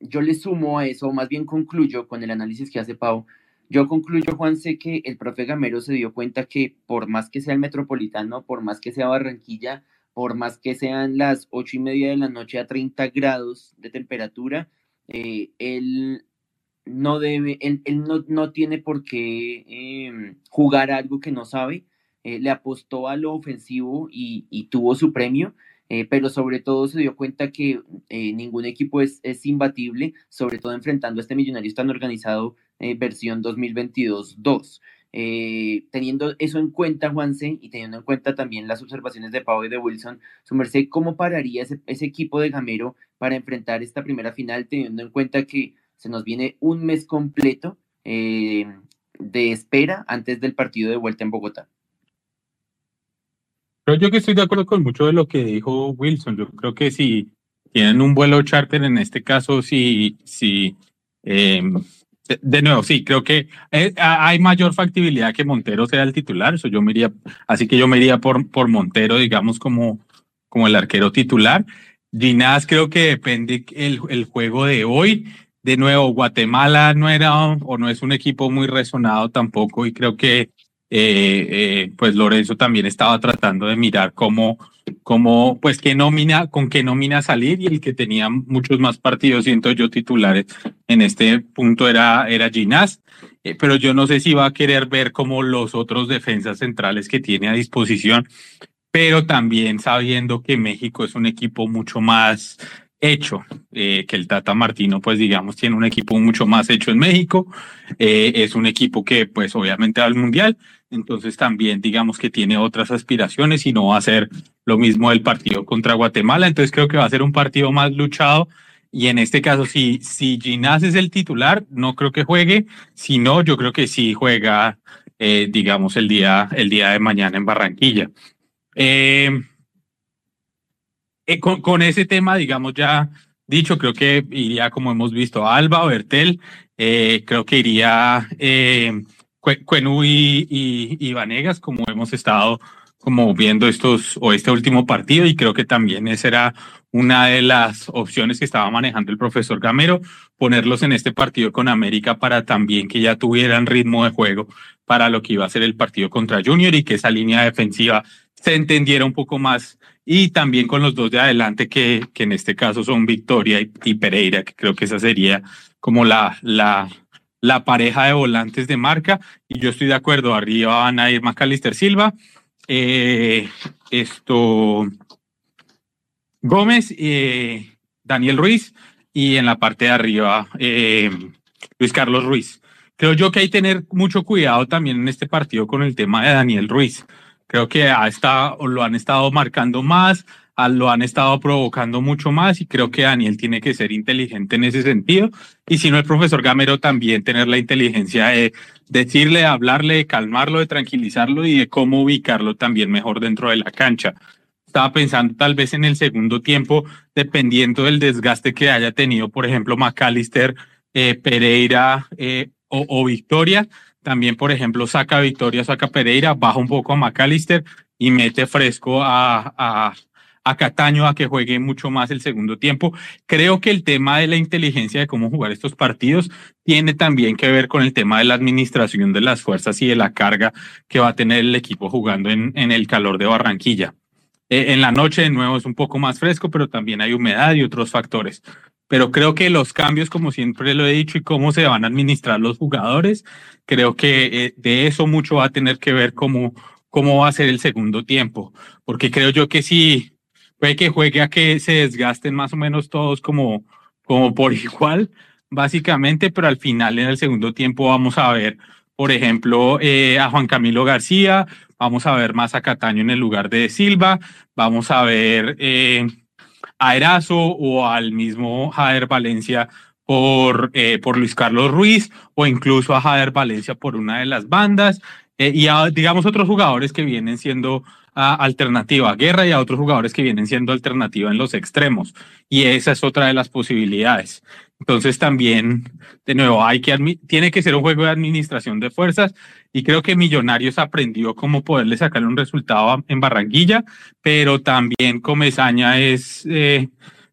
yo le sumo a eso, más bien concluyo con el análisis que hace Pau. Yo concluyo, Juan, sé que el profe Gamero se dio cuenta que por más que sea el metropolitano, por más que sea Barranquilla, por más que sean las ocho y media de la noche a 30 grados de temperatura, eh, él no debe, él, no, tiene por qué em, jugar algo que no sabe. Eh, le apostó a lo ofensivo y, tuvo su premio. Eh, pero sobre todo se dio cuenta que eh, ningún equipo es, es, imbatible, sobre todo enfrentando a este millonario tan organizado versión 2022-2. teniendo eso en cuenta, Juanse, y teniendo en cuenta también las observaciones de Pau y de Wilson, su merced, ¿cómo pararía ese, ese equipo de Gamero para enfrentar esta primera final, teniendo en cuenta que se nos viene un mes completo de espera antes del partido de vuelta en Bogotá? Yo que estoy de acuerdo con mucho de lo que dijo Wilson. Yo creo que si tienen un vuelo charter, en este caso, si, si, em, De, nuevo, sí, creo que eh, hay mayor factibilidad que Montero sea el titular, eso yo me así que yo me iría por, por Montero, digamos, como, como el arquero titular. Ginás creo que depende el, el juego de hoy. De nuevo, Guatemala no era o no es un equipo muy resonado tampoco y creo que eh, eh, pues Lorenzo también estaba tratando de mirar cómo, cómo, pues qué nómina, con qué nómina salir y el que tenía muchos más partidos, siento yo, titulares en este punto era, era Ginás, eh, pero yo no sé si va a querer ver como los otros defensas centrales que tiene a disposición, pero también sabiendo que México es un equipo mucho más hecho, que el Tata Martino, pues digamos, tiene un equipo mucho más hecho en México, es un equipo que pues obviamente va al Mundial, entonces también digamos que tiene otras aspiraciones y no va a ser lo mismo el partido contra Guatemala, entonces creo que va a ser un partido más luchado. Y en este caso si, si Ginás es el titular, no creo que juegue, si no, yo creo que sí juega, eh, digamos, el día, el día de mañana en Barranquilla. Eh, eh, con, con, ese tema, digamos, ya dicho, creo que iría, como hemos visto, Alba o Bertel, creo que iría... Cuenú y, y, Vanegas, como hemos estado como viendo estos o este último partido y creo que también esa era una de las opciones que estaba manejando el profesor Gamero, ponerlos en este partido con América para también que ya tuvieran ritmo de juego para lo que iba a ser el partido contra Junior y que esa línea defensiva se entendiera un poco más y también con los dos de adelante que, que en este caso son Victoria y, y Pereira, que creo que esa sería como la, la, la pareja de volantes de marca y yo estoy de acuerdo, arriba van a ir Macalister Silva, eh, esto Gómez, eh, Daniel Ruiz y en la parte de arriba eh, Luis Carlos Ruiz. Creo yo que hay que tener mucho cuidado también en este partido con el tema de Daniel Ruiz. Creo que ha estado, lo han estado marcando más, lo han estado provocando mucho más y creo que Daniel tiene que ser inteligente en ese sentido. Y si no, el profesor Gamero también tener la inteligencia de decirle, hablarle, de calmarlo, de tranquilizarlo y de cómo ubicarlo también mejor dentro de la cancha. Estaba pensando tal vez en el segundo tiempo, dependiendo del desgaste que haya tenido, por ejemplo, McAllister, eh, Pereira eh, o, Victoria. También, por ejemplo, saca Victoria, saca Pereira, baja un poco a McAllister y mete fresco a, a Cataño a que juegue mucho más el segundo tiempo. Creo que el tema de la inteligencia de cómo jugar estos partidos tiene también que ver con el tema de la administración de las fuerzas y de la carga que va a tener el equipo jugando en, en el calor de Barranquilla. Eh, en la noche de nuevo es un poco más fresco, pero también hay humedad y otros factores. Pero creo que los cambios, como siempre lo he dicho, y cómo se van a administrar los jugadores, creo que eh, de eso mucho va a tener que ver cómo, cómo va a ser el segundo tiempo. Porque creo yo que si puede que juegue a que se desgasten más o menos todos como, como por igual, básicamente, pero al final en el segundo tiempo vamos a ver, por ejemplo, eh, a Juan Camilo García, vamos a ver más a Cataño en el lugar de Silva, vamos a ver eh, a Erazo o al mismo Jader Valencia por, eh, por Luis Carlos Ruiz o incluso a Jader Valencia por una de las bandas y digamos, otros jugadores que vienen siendo alternativa a Guerra y a otros jugadores que vienen siendo alternativa en los extremos. Y esa es otra de las posibilidades. Entonces también, de nuevo, hay que tiene que ser un juego de administración de fuerzas y creo que Millonarios aprendió cómo poderle sacar un resultado en Barranquilla, pero también Comezaña es eh,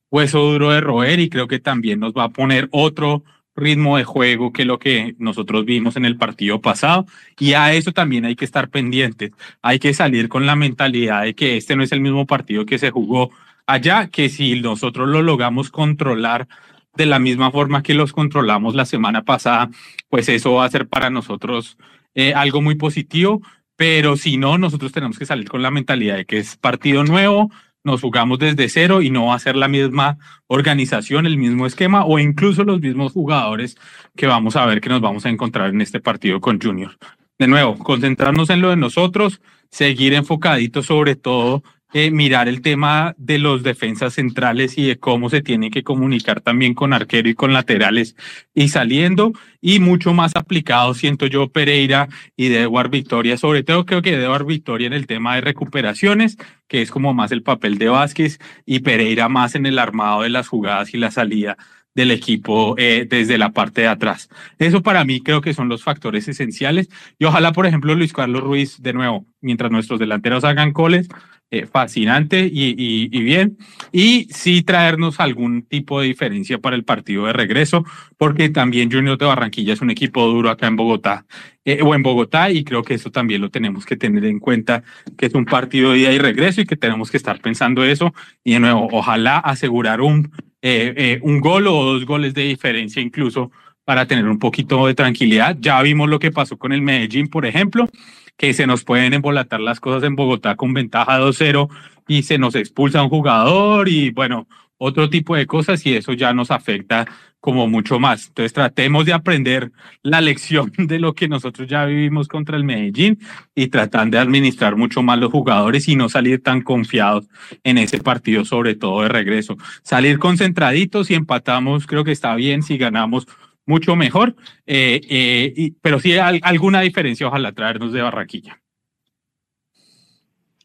hueso duro de roer y creo que también nos va a poner otro ritmo de juego que lo que nosotros vimos en el partido pasado y a eso también hay que estar pendientes. Hay que salir con la mentalidad de que este no es el mismo partido que se jugó allá, que si nosotros lo logramos controlar de la misma forma que los controlamos la semana pasada, pues eso va a ser para nosotros eh, algo muy positivo, pero si no, nosotros tenemos que salir con la mentalidad de que es partido nuevo, nos jugamos desde cero y no va a ser la misma organización, el mismo esquema o incluso los mismos jugadores que vamos a ver que nos vamos a encontrar en este partido con Junior. De nuevo, concentrarnos en lo de nosotros, seguir enfocaditos sobre todo eh, mirar el tema de los defensas centrales y de cómo se tiene que comunicar también con arquero y con laterales y saliendo y mucho más aplicado siento yo Pereira y de Edward Victoria, sobre todo creo que de Edward Victoria en el tema de recuperaciones, que es como más el papel de Vázquez y Pereira más en el armado de las jugadas y la salida del equipo eh, desde la parte de atrás. Eso para mí creo que son los factores esenciales y ojalá, por ejemplo, Luis Carlos Ruiz, de nuevo, mientras nuestros delanteros hagan coles, eh, fascinante y, bien. Y sí traernos algún tipo de diferencia para el partido de regreso, porque también Junior de Barranquilla es un equipo duro acá en Bogotá eh, o en Bogotá y creo que eso también lo tenemos que tener en cuenta, que es un partido de ida y regreso y que tenemos que estar pensando eso. Y de nuevo, ojalá asegurar un, eh, un gol o dos goles de diferencia incluso para tener un poquito de tranquilidad. Ya vimos lo que pasó con el Medellín, por ejemplo que se nos pueden embolatar las cosas en Bogotá con ventaja 2-0 y se nos expulsa un jugador y bueno, otro tipo de cosas y eso ya nos afecta como mucho más. Entonces tratemos de aprender la lección de lo que nosotros ya vivimos contra el Medellín y tratar de administrar mucho más los jugadores y no salir tan confiados en ese partido, sobre todo de regreso. Salir concentraditos y empatamos, creo que está bien si ganamos mucho mejor, eh, eh, pero sí hay alguna diferencia, ojalá traernos de Barranquilla.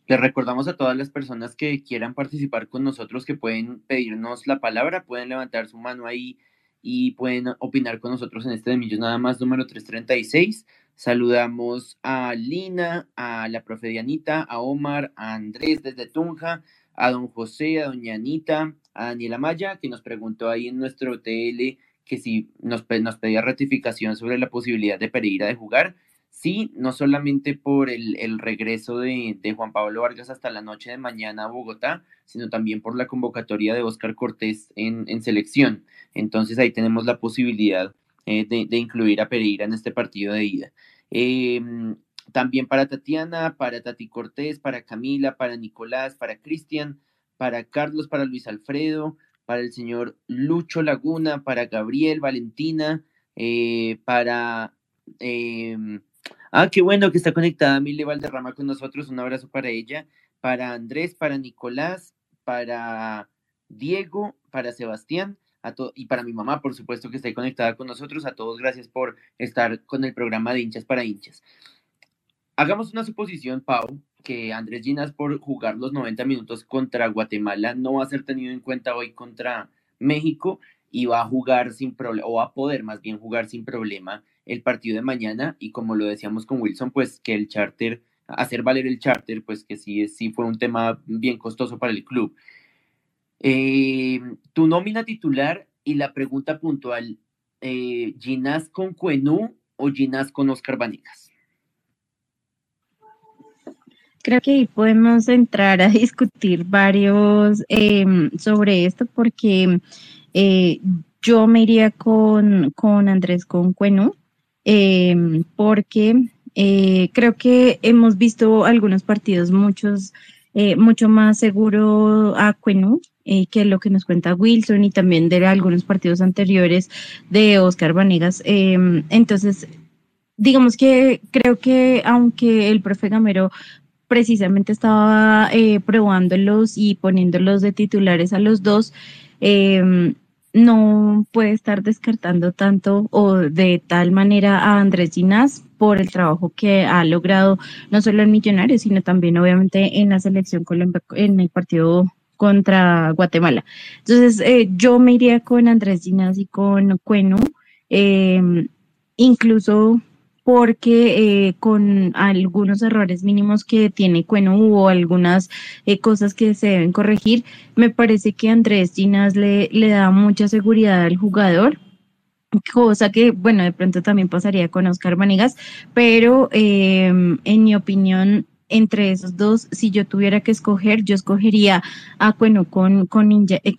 Les recordamos a todas las personas que quieran participar con nosotros que pueden pedirnos la palabra, pueden levantar su mano ahí y pueden opinar con nosotros en este de Nada más número 336. Saludamos a Lina, a la profe Dianita, a Omar, a Andrés desde Tunja, a don José, a doña Anita, a Daniela Maya, que nos preguntó ahí en nuestro TL que si nos, nos pedía ratificación sobre la posibilidad de Pereira de jugar. Sí, no solamente por el, regreso de, Juan Pablo Vargas hasta la noche de mañana a Bogotá, sino también por la convocatoria de Oscar Cortés en, selección. Entonces ahí tenemos la posibilidad eh, de, incluir a Pereira en este partido de ida. Em, también para Tatiana, para Tati Cortés, para Camila, para Nicolás, para Cristian, para Carlos, para Luis Alfredo, para el señor Lucho Laguna, para Gabriel, Valentina, eh, para... Em, ah, qué bueno que está conectada Mile Valderrama con nosotros, un abrazo para ella, para Andrés, para Nicolás, para Diego, para Sebastián, a y para mi mamá, por supuesto, que está conectada con nosotros. A todos, gracias por estar con el programa de hinchas para hinchas. Hagamos una suposición, Pau, que Andrés Ginas por jugar los 90 minutos contra Guatemala no va a ser tenido en cuenta hoy contra México y va a jugar sin problema, o va a poder más bien jugar sin problema el partido de mañana y como lo decíamos con Wilson, pues que el charter, hacer valer el charter, pues que sí, sí fue un tema bien costoso para el club. Eh, tu nómina titular y la pregunta puntual, eh, ¿Ginás con Cuenú o Ginás con Oscar Vanegas? Creo que ahí podemos entrar a discutir varios em, sobre esto porque eh, yo me iría con, con Andrés Concueno em, porque eh, creo que hemos visto algunos partidos muchos eh, mucho más seguro a Cuenú que lo que nos cuenta Wilson y también de algunos partidos anteriores de Oscar Vanegas. Em, entonces, digamos que creo que aunque el profe Gamero precisamente estaba eh, probándolos y poniéndolos de titulares a los dos, em, no puede estar descartando tanto o de tal manera a Andrés Ginás por el trabajo que ha logrado no solo en Millonarios, sino también obviamente en la selección Colombia, en el partido contra Guatemala. Entonces, eh, yo me iría con Andrés Ginás y con Cueno, em, incluso porque eh, con algunos errores mínimos que tiene Cueno o algunas eh, cosas que se deben corregir, me parece que Andrés Ginas le, le da mucha seguridad al jugador cosa que, bueno, de pronto también pasaría con Oscar Vanegas, pero em, en mi opinión, entre esos dos, si yo tuviera que escoger, yo escogería a bueno con, con, eh,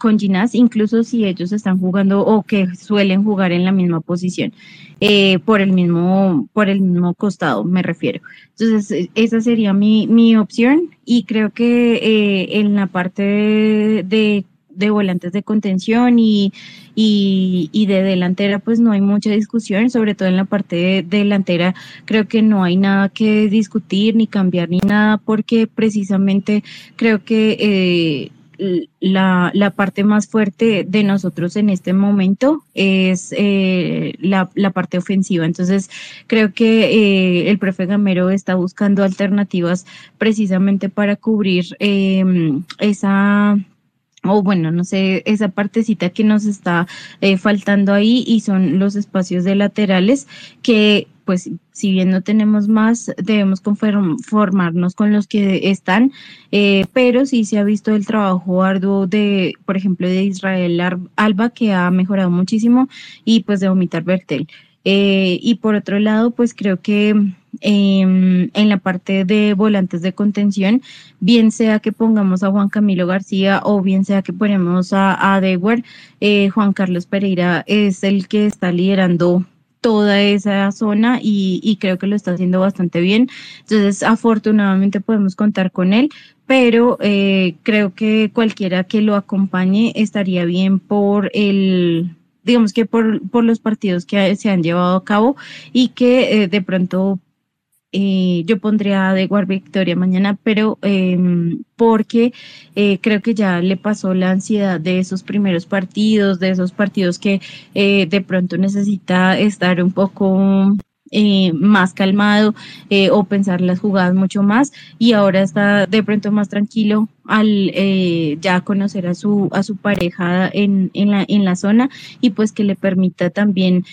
incluso si ellos están jugando o que suelen jugar en la misma posición, eh, por el mismo, por el mismo costado, me refiero. Entonces, e, esa sería mi, mi opción, y creo que eh, en la parte de volantes de contención y, y, de delantera, pues no hay mucha discusión, sobre todo en la parte delantera, creo que no hay nada que discutir ni cambiar ni nada, porque precisamente creo que eh, la, la, parte más fuerte de nosotros en este momento es eh, la, la, parte ofensiva. Entonces, creo que eh, el profe Gamero está buscando alternativas precisamente para cubrir esa o bueno, no sé, esa partecita que nos está eh, faltando ahí y son los espacios de laterales que pues si bien no tenemos más, debemos conformarnos con los que están, eh, pero sí se ha visto el trabajo arduo de, por ejemplo, de Israel Alba, que ha mejorado muchísimo, y pues de Omitar Bertel. Eh, y por otro lado, pues creo que em, en la parte de volantes de contención, bien sea que pongamos a Juan Camilo García o bien sea que ponemos a, a Dewar, eh, Juan Carlos Pereira es el que está liderando toda esa zona y, creo que lo está haciendo bastante bien. Entonces, afortunadamente podemos contar con él, pero eh, creo que cualquiera que lo acompañe estaría bien por el digamos que por, por los partidos que se han llevado a cabo y que eh, de pronto eh, yo pondría de Guard Victoria mañana, pero em, porque eh, creo que ya le pasó la ansiedad de esos primeros partidos, de esos partidos que de pronto necesita estar un poco eh, más calmado eh, o pensar las jugadas mucho más y ahora está de pronto más tranquilo al eh, ya conocer a su a su pareja en, en, la, en la zona y pues que le permita también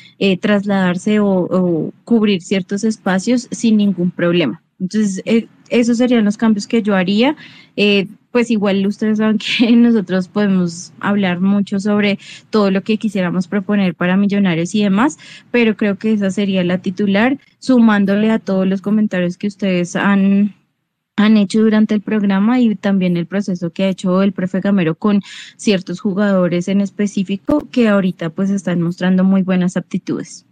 trasladarse o, cubrir ciertos espacios sin ningún problema. Entonces, esos serían los cambios que yo haría pues igual ustedes saben que nosotros podemos hablar mucho sobre todo lo que quisiéramos proponer para millonarios y demás, pero creo que esa sería la titular, sumándole a todos los comentarios que ustedes han han hecho durante el programa y también el proceso que ha hecho el profe Gamero con ciertos jugadores en específico que ahorita pues están mostrando muy buenas aptitudes.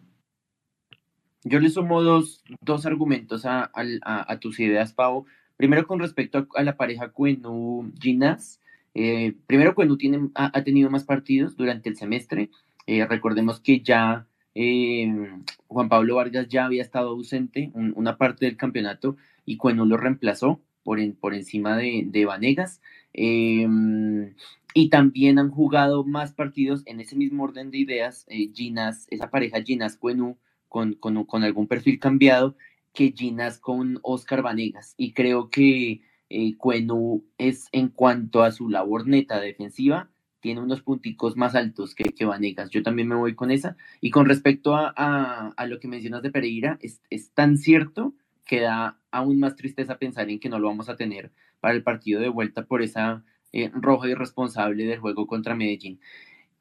Yo le sumo dos, dos argumentos a, a, tus ideas, Pau. Primero con respecto a, la pareja Cuenú-Ginas. Eh, primero, Cuenú tiene, ha, tenido más partidos durante el semestre. Eh, recordemos que ya eh, Juan Pablo Vargas ya había estado ausente una parte del campeonato y Cuenú lo reemplazó por, por encima de, de Vanegas. y también han jugado más partidos en ese mismo orden de ideas, Ginas, esa pareja Ginas-Cuenú con, con, con, algún perfil cambiado que Ginas con Oscar Vanegas. Y creo que eh, Cuenu es, en cuanto a su labor neta defensiva, tiene unos punticos más altos que, Vanegas. Yo también me voy con esa. Y con respecto a, a, lo que mencionas de Pereira, es, es, tan cierto que da aún más tristeza pensar en que no lo vamos a tener para el partido de vuelta por esa eh, roja irresponsable del juego contra Medellín.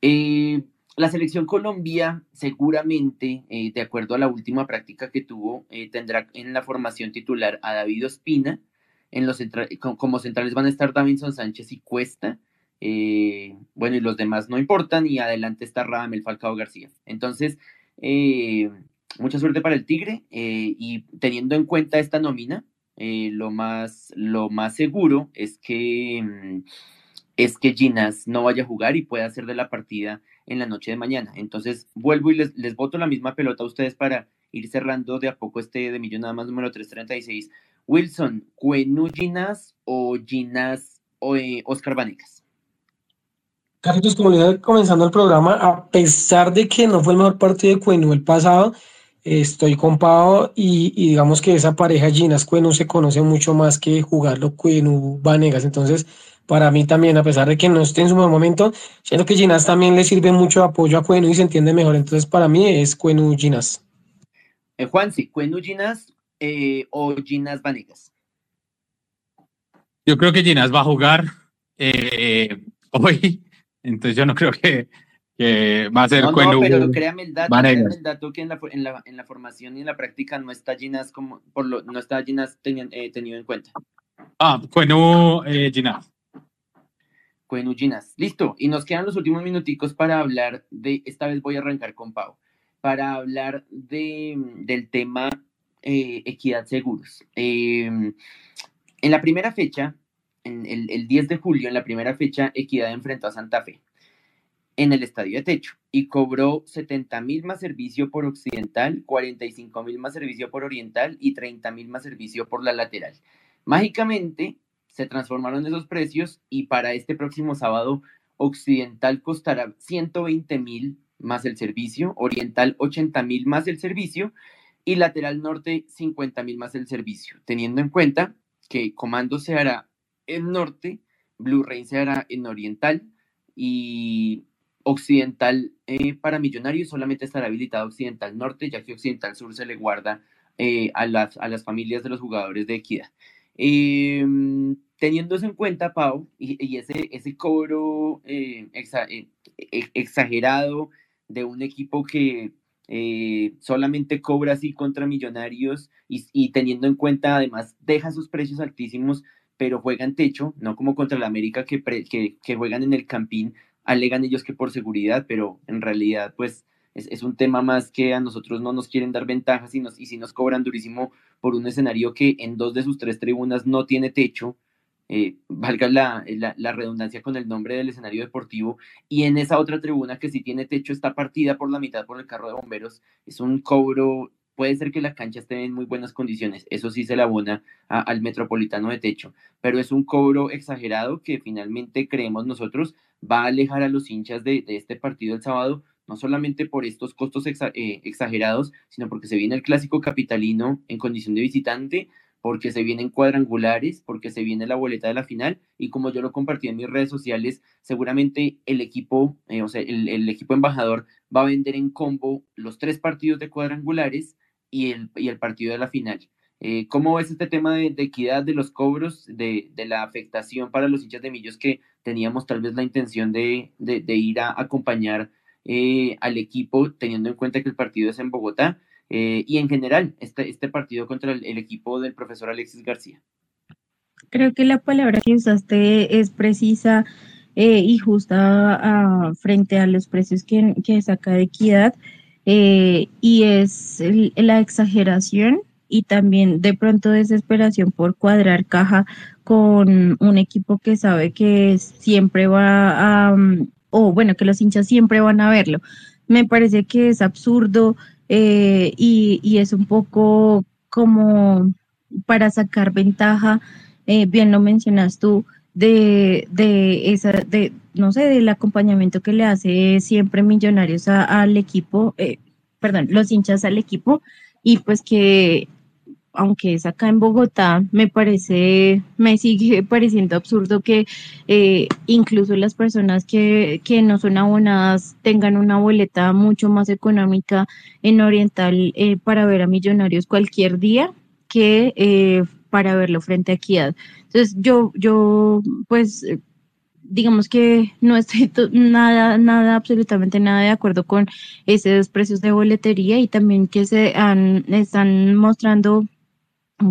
Eh, la selección Colombia seguramente, eh, de acuerdo a la última práctica que tuvo, eh, tendrá en la formación titular a David Ospina. En los como centrales van a estar Davinson Sánchez y Cuesta. Eh, bueno, y los demás no importan. Y adelante está Radamel Falcao García. Entonces, mucha suerte para el Tigre. y teniendo en cuenta esta nómina, lo, más, lo más seguro es que, mm, es que Ginas no vaya a jugar y pueda hacer de la partida en la noche de mañana. Entonces, vuelvo y les, les voto la misma pelota a ustedes para ir cerrando de a poco este de millón nada más número 336. Wilson, ¿Cuenu Ginas o Ginas o eh, Oscar Vanegas? Carlitos, como le comenzando el programa, a pesar de que no fue el mejor partido de Cuenu el pasado, estoy con y, digamos que esa pareja Ginas Cuenu se conoce mucho más que jugarlo Cuenu Vanegas. Entonces, para mí también, a pesar de que no esté en su mejor momento, siento que Ginas también le sirve mucho apoyo a Cuenu y se entiende mejor. Entonces, para mí es Cuenu Ginas. Eh, Juan, sí, Cuenu Ginas eh, o Ginas Vanegas. Yo creo que Ginas va a jugar eh, hoy, entonces yo no creo que, va a ser no, No, pero créame el dato, créame el dato que en la, en, la, en la, formación y en la práctica no está Ginas como, por lo, no está Ginas tenido, tenido en cuenta. Ah, Cuenu Ginas. Ginas. Listo, y nos quedan los últimos minuticos para hablar de, esta vez voy a arrancar con Pau, para hablar de, del tema eh, Equidad Seguros. Em, en la primera fecha, en el, el, 10 de julio, en la primera fecha, Equidad enfrentó a Santa Fe en el estadio de techo y cobró 70 mil más servicio por occidental, 45 mil más servicio por oriental y 30 mil más servicio por la lateral. Mágicamente, se transformaron esos precios y para este próximo sábado Occidental costará 120 mil más el servicio, Oriental 80 mil más el servicio y Lateral Norte 50 mil más el servicio, teniendo en cuenta que Comando se hará el norte Blue Rain se hará en Oriental y Occidental eh, para Millonarios solamente estará habilitado Occidental Norte, ya que Occidental Sur se le guarda eh, a, las, a las familias de los jugadores de Equidad. Em, teniendo eso en cuenta, Pau, y, ese, ese cobro eh, e, e, exagerado de un equipo que solamente cobra así contra millonarios y, teniendo en cuenta además deja sus precios altísimos, pero juegan techo, no como contra el América que, que, que, juegan en el Campín alegan ellos que por seguridad, pero en realidad pues es, un tema más que a nosotros no nos quieren dar ventajas y, nos, y si nos cobran durísimo por un escenario que en dos de sus tres tribunas no tiene techo, eh, valga la, la, redundancia con el nombre del escenario deportivo, y en esa otra tribuna que sí tiene techo está partida por la mitad por el carro de bomberos, es un cobro Puede ser que la cancha esté en muy buenas condiciones, eso sí se le abona al metropolitano de techo, pero es un cobro exagerado que finalmente creemos nosotros va a alejar a los hinchas de, este partido el sábado, no solamente por estos costos eh, exagerados, sino porque se viene el clásico capitalino en condición de visitante, porque se vienen cuadrangulares, porque se viene la boleta de la final y como yo lo compartí en mis redes sociales, seguramente el equipo, eh, o sea, el, equipo embajador va a vender en combo los tres partidos de cuadrangulares y el, y el partido de la final. Eh, ¿Cómo ves este tema de, equidad de los cobros, de, la afectación para los hinchas de Millos que teníamos tal vez la intención de, ir a acompañar eh, al equipo, teniendo en cuenta que el partido es en Bogotá? Eh, y en general, este, este partido contra el, equipo del profesor Alexis García. Creo que la palabra que usaste es precisa y justa ah, frente a los precios que, que saca de equidad. Eh, y es la exageración y también de pronto desesperación por cuadrar caja con un equipo que sabe que siempre va a, mm, o bueno, que los hinchas siempre van a verlo. Me parece que es absurdo eh, y, y, es un poco como para sacar ventaja, eh, bien lo mencionas tú, de, de esa, de, no sé, del acompañamiento que le hace siempre Millonarios al equipo, eh, perdón, los hinchas al equipo, y pues que aunque es acá en Bogotá, me parece, me sigue pareciendo absurdo que eh, incluso las personas que, que, no son abonadas tengan una boleta mucho más económica en Oriental eh, para ver a Millonarios cualquier día que eh, para verlo frente a Equidad. Entonces yo, yo pues digamos que no estoy nada, nada, absolutamente nada de acuerdo con esos precios de boletería y también que se han, están mostrando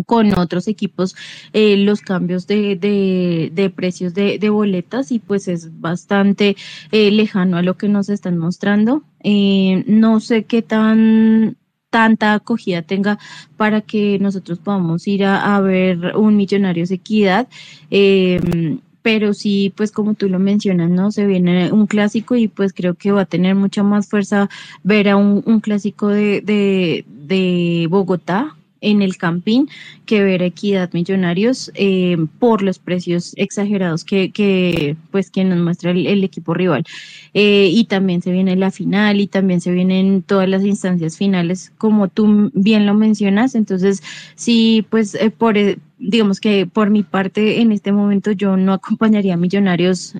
con otros equipos eh, los cambios de, de, precios de, boletas y pues es bastante eh, lejano a lo que nos están mostrando. Eh, no sé qué tan tanta acogida tenga para que nosotros podamos ir a, ver un Millonarios Equidad. Eh, pero sí, pues como tú lo mencionas, ¿no? Se viene un clásico y pues creo que va a tener mucha más fuerza ver a un, un clásico de, de, de Bogotá en el Campín que ver Equidad Millonarios eh, por los precios exagerados que, que, pues, que nos muestra el, equipo rival. Eh, y también se viene la final y también se vienen todas las instancias finales, como tú bien lo mencionas. Entonces, sí, pues eh, por digamos que por mi parte en este momento yo no acompañaría a millonarios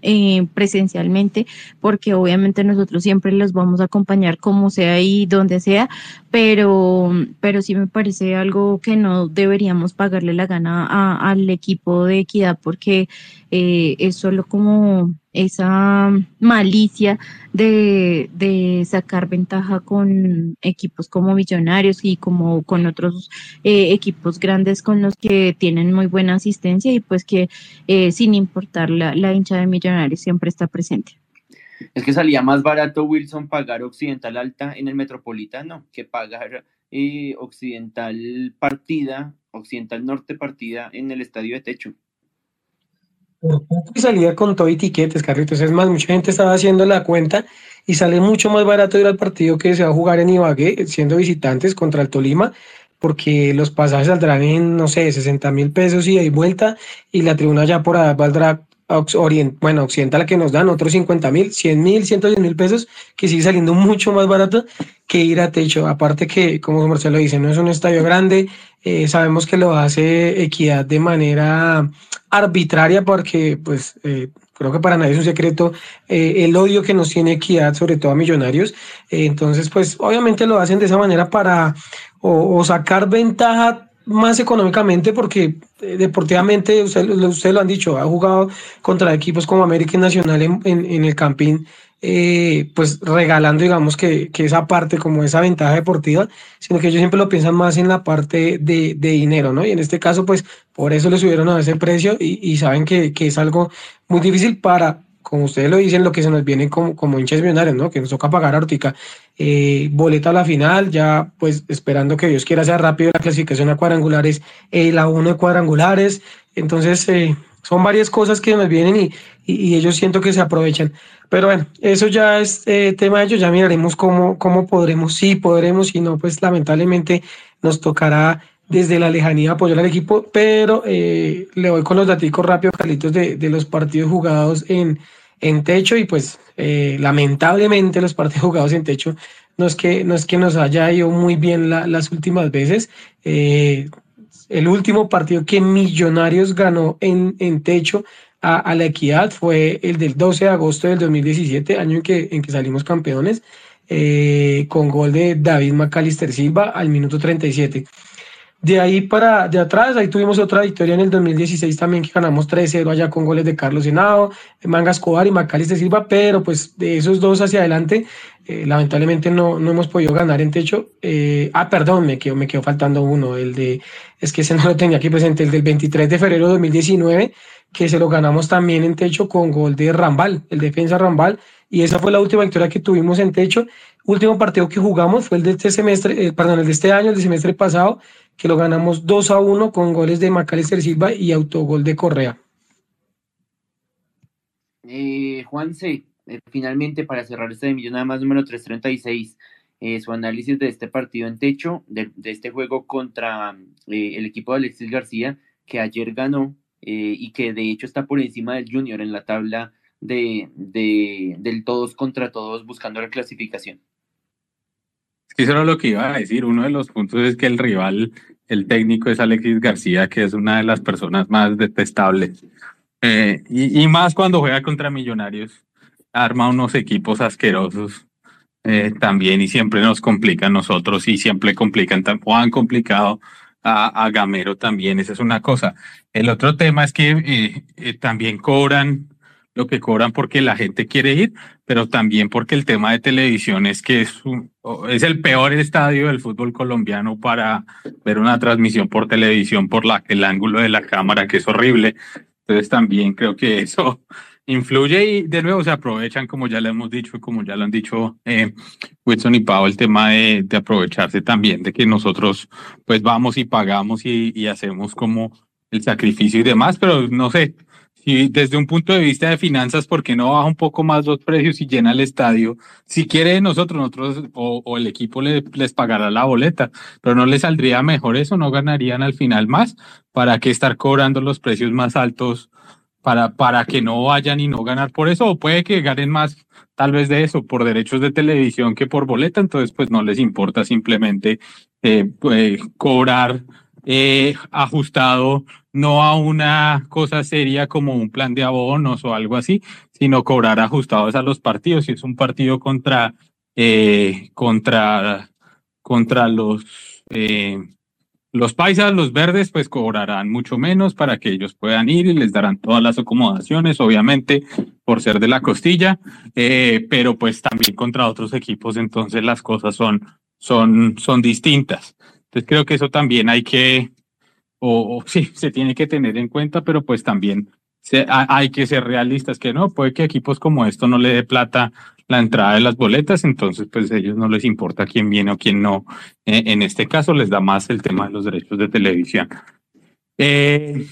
presencialmente porque obviamente nosotros siempre los vamos a acompañar como sea y donde sea, pero, pero sí me parece algo que no deberíamos pagarle la gana al equipo de equidad porque eh, es solo como esa malicia de, sacar ventaja con equipos como Millonarios y como con otros eh, equipos grandes con los que tienen muy buena asistencia y pues que eh, sin importar la, la hincha de Millonarios siempre está presente. Es que salía más barato, Wilson, pagar Occidental Alta en el Metropolitano que pagar eh, Occidental Partida, Occidental Norte Partida en el Estadio de Techo. Y salía con todo etiquetes, Carlitos. Es más, mucha gente estaba haciendo la cuenta y sale mucho más barato ir al partido que se va a jugar en Ibagué, siendo visitantes contra el Tolima, porque los pasajes saldrán en, no sé, 60 mil pesos y de vuelta, y la tribuna ya por allá valdrá bueno, occidental que nos dan otros 50 mil, 100 mil, 110 mil pesos, que sigue saliendo mucho más barato que ir a techo. Aparte que, como Marcelo dice, no es un estadio grande, eh, sabemos que lo hace Equidad de manera arbitraria porque, pues, eh, creo que para nadie es un secreto eh, el odio que nos tiene Equidad, sobre todo a Millonarios. entonces, pues, obviamente lo hacen de esa manera para o sacar ventaja más económicamente porque eh, deportivamente, ustedes lo han dicho, ha jugado contra equipos como América Nacional en, el Campín, eh, pues regalando, digamos, que, esa parte como esa ventaja deportiva, sino que ellos siempre lo piensan más en la parte de, dinero, ¿no? Y en este caso, pues por eso le subieron a ese precio y, y saben que es algo muy difícil para como ustedes lo dicen, lo que se nos viene como, como hinchas millonarios, ¿no? Que nos toca pagar ahorita eh, boleta a la final, ya pues esperando que Dios quiera sea rápido la clasificación a cuadrangulares, eh, la uno de cuadrangulares, entonces eh, son varias cosas que nos vienen y, y, ellos siento que se aprovechan. Pero bueno, eso ya es eh, tema de ellos, ya miraremos cómo, cómo podremos, sí podremos, si no, pues lamentablemente nos tocará desde la lejanía apoyar al equipo, pero eh, le voy con los datos rápidos, Carlitos, de, los partidos jugados en, en techo y pues eh, lamentablemente los partidos jugados en techo no es que, no es que nos haya ido muy bien la, las últimas veces. Eh, el último partido que Millonarios ganó en, en techo a, la equidad fue el del 12 de agosto del 2017, año en que, en que salimos campeones, con gol de David Macalister Silva al minuto 37. De ahí para de atrás, ahí tuvimos otra victoria en el 2016 también que ganamos 3-0 allá con goles de Carlos Senado, Manga Escobar y Macalister Silva, pero pues de esos dos hacia adelante, eh, lamentablemente no, no hemos podido ganar en techo. Eh, ah, perdón, me quedó, me quedó faltando uno, el de, es que ese no lo tenía aquí presente, el del 23 de febrero de 2019, que se lo ganamos también en techo con gol de Rambal, el defensa Rambal, y esa fue la última victoria que tuvimos en techo. Último partido que jugamos fue el de este semestre, eh, perdón, el de este año, el semestre pasado, que lo ganamos 2 a 1 con goles de Macalister Silva y autogol de Correa. Eh, Juanse, eh, finalmente para cerrar este de millón nada más número 336, eh, su análisis de este partido en techo, de, este juego contra eh, el equipo de Alexis García, que ayer ganó y que de hecho está por encima del Junior en la tabla de, de, del todos contra todos buscando la clasificación que eso era lo que iba a decir. Uno de los puntos es que el rival, el técnico es Alexis García, que es una de las personas más detestables. Eh, y, más cuando juega contra Millonarios, arma unos equipos asquerosos eh, también y siempre nos complican nosotros y siempre complican, o han complicado a, Gamero también. Esa es una cosa. El otro tema es que eh, también cobran lo que cobran porque la gente quiere ir, pero también porque el tema de televisión es que es, es el peor estadio del fútbol colombiano para ver una transmisión por televisión por la, el ángulo de la cámara, que es horrible. Entonces también creo que eso influye y de nuevo se aprovechan, como ya le hemos dicho, como ya lo han dicho eh, Wilson y Pau, el tema de, de, aprovecharse también de que nosotros pues vamos y pagamos y, y hacemos como el sacrificio y demás, pero no sé, y desde un punto de vista de finanzas, ¿por qué no baja un poco más los precios y llena el estadio? Si quiere nosotros, nosotros o, el equipo le, les pagará la boleta, pero no les saldría mejor eso, no ganarían al final más. ¿Para qué estar cobrando los precios más altos para, para que no vayan y no ganar por eso? O puede que ganen más tal vez de eso, por derechos de televisión que por boleta, entonces pues no les importa simplemente eh, pues, cobrar eh, ajustado no a una cosa seria como un plan de abonos o algo así, sino cobrar ajustados a los partidos. Si es un partido contra, eh, contra, contra los, eh, los paisas, los verdes, pues cobrarán mucho menos para que ellos puedan ir y les darán todas las acomodaciones, obviamente, por ser de la costilla, eh, pero pues también contra otros equipos, entonces las cosas son, son, son distintas. Entonces creo que eso también hay que, o, sí, se tiene que tener en cuenta, pero pues también hay que ser realistas, que no, puede que equipos como esto no le dé plata la entrada de las boletas, entonces pues a ellos no les importa quién viene o quién no. Eh, en este caso les da más el tema de los derechos de televisión. Eh,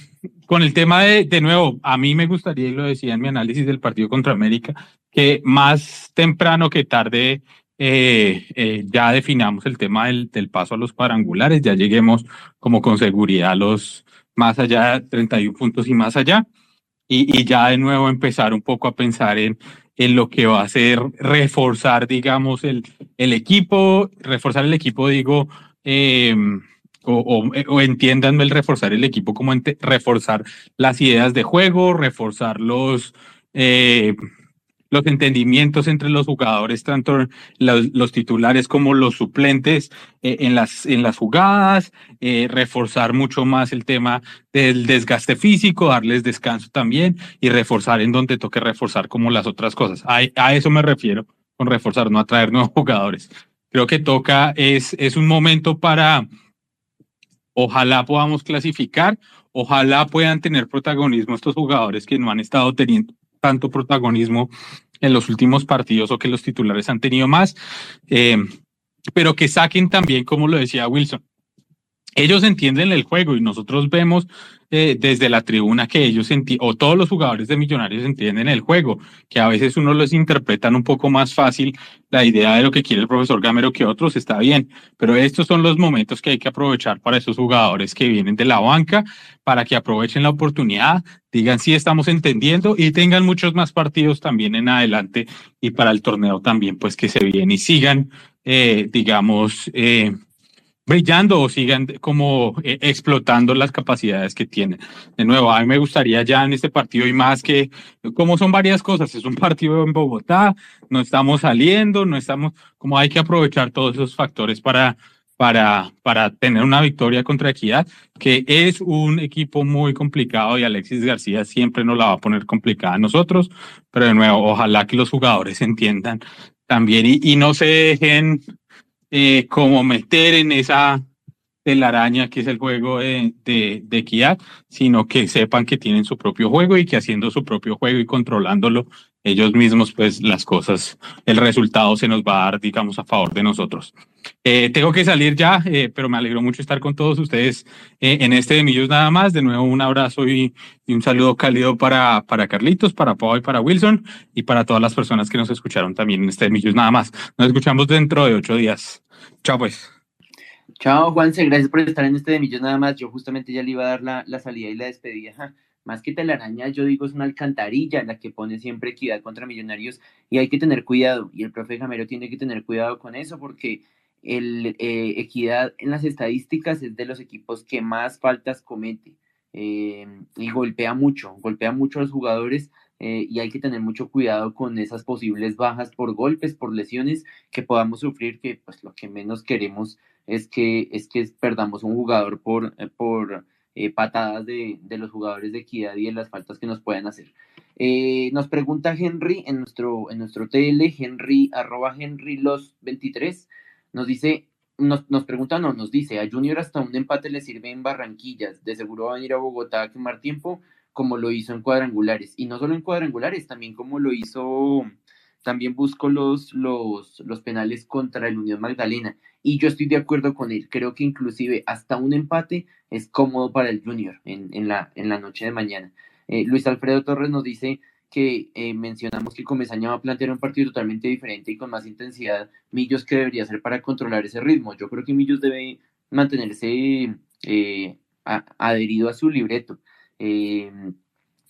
con el tema de, de nuevo, a mí me gustaría, y lo decía en mi análisis del partido contra América, que más temprano que tarde eh, eh, ya definamos el tema del, del, paso a los cuadrangulares, ya lleguemos como con seguridad a los más allá, 31 puntos y más allá. y, ya de nuevo empezar un poco a pensar en, en lo que va a ser reforzar, digamos, el, el equipo, reforzar el equipo, digo, eh, o, o, entiéndanme el reforzar el equipo como reforzar las ideas de juego, reforzar los, eh, los entendimientos entre los jugadores, tanto los, titulares como los suplentes eh, en, las, en las jugadas, eh, reforzar mucho más el tema del desgaste físico, darles descanso también y reforzar en donde toque reforzar como las otras cosas. A, eso me refiero con reforzar, no atraer nuevos jugadores. Creo que toca, es, es un momento para, ojalá podamos clasificar, ojalá puedan tener protagonismo estos jugadores que no han estado teniendo tanto protagonismo en los últimos partidos o que los titulares han tenido más, eh, pero que saquen también, como lo decía Wilson, ellos entienden el juego y nosotros vemos eh, desde la tribuna que ellos o todos los jugadores de Millonarios entienden el juego, que a veces uno los interpretan un poco más fácil la idea de lo que quiere el profesor Gamero que otros, está bien, pero estos son los momentos que hay que aprovechar para esos jugadores que vienen de la banca, para que aprovechen la oportunidad, digan si estamos entendiendo y tengan muchos más partidos también en adelante y para el torneo también, pues que se vienen y sigan, eh, digamos, eh, brillando o sigan como eh, explotando las capacidades que tienen. De nuevo, a mí me gustaría ya en este partido y más que, como son varias cosas, es un partido en Bogotá, no estamos saliendo, no estamos, como hay que aprovechar todos esos factores para, para, para tener una victoria contra Equidad, que es un equipo muy complicado y Alexis García siempre nos la va a poner complicada a nosotros, pero de nuevo, ojalá que los jugadores entiendan también y, y no se dejen eh, como meter en esa telaraña que es el juego de, de, de equidad, sino que sepan que tienen su propio juego y que haciendo su propio juego y controlándolo ellos mismos, pues las cosas, el resultado se nos va a dar, digamos, a favor de nosotros. Eh, tengo que salir ya, eh, pero me alegro mucho estar con todos ustedes eh, en este de Millos nada más. De nuevo, un abrazo y, y, un saludo cálido para, para Carlitos, para Pau y para Wilson y para todas las personas que nos escucharon también en este de Millos nada más. Nos escuchamos dentro de ocho días. Chao, pues. Chao, Juanse, gracias por estar en este de Millos nada más. Yo justamente ya le iba a dar la, la salida y la despedida. Más que telaraña, yo digo, es una alcantarilla la que pone siempre equidad contra millonarios y hay que tener cuidado. Y el profe Jamero tiene que tener cuidado con eso porque el eh, equidad en las estadísticas es de los equipos que más faltas comete eh, y golpea mucho, golpea mucho a los jugadores eh, y hay que tener mucho cuidado con esas posibles bajas por golpes, por lesiones que podamos sufrir, que pues lo que menos queremos es que, es que perdamos un jugador por, por eh, patadas de, de, los jugadores de equidad y de las faltas que nos puedan hacer. nos pregunta Henry en nuestro, en nuestro TL, Henry, arroba Henry los 23, nos dice, nos, nos pregunta, no, nos dice, a Junior hasta un empate le sirve en Barranquillas, de seguro va a venir a Bogotá a quemar tiempo, como lo hizo en cuadrangulares. Y no solo en cuadrangulares, también como lo hizo, también buscó los, los, los penales contra el Unión Magdalena. Y yo estoy de acuerdo con él. Creo que inclusive hasta un empate es cómodo para el Junior en, en, la, en la noche de mañana. Eh, Luis Alfredo Torres nos dice que eh, mencionamos que Comesaña va a plantear un partido totalmente diferente y con más intensidad. Millos, que debería hacer para controlar ese ritmo? Yo creo que Millos debe mantenerse eh, adherido a su libreto. Eh,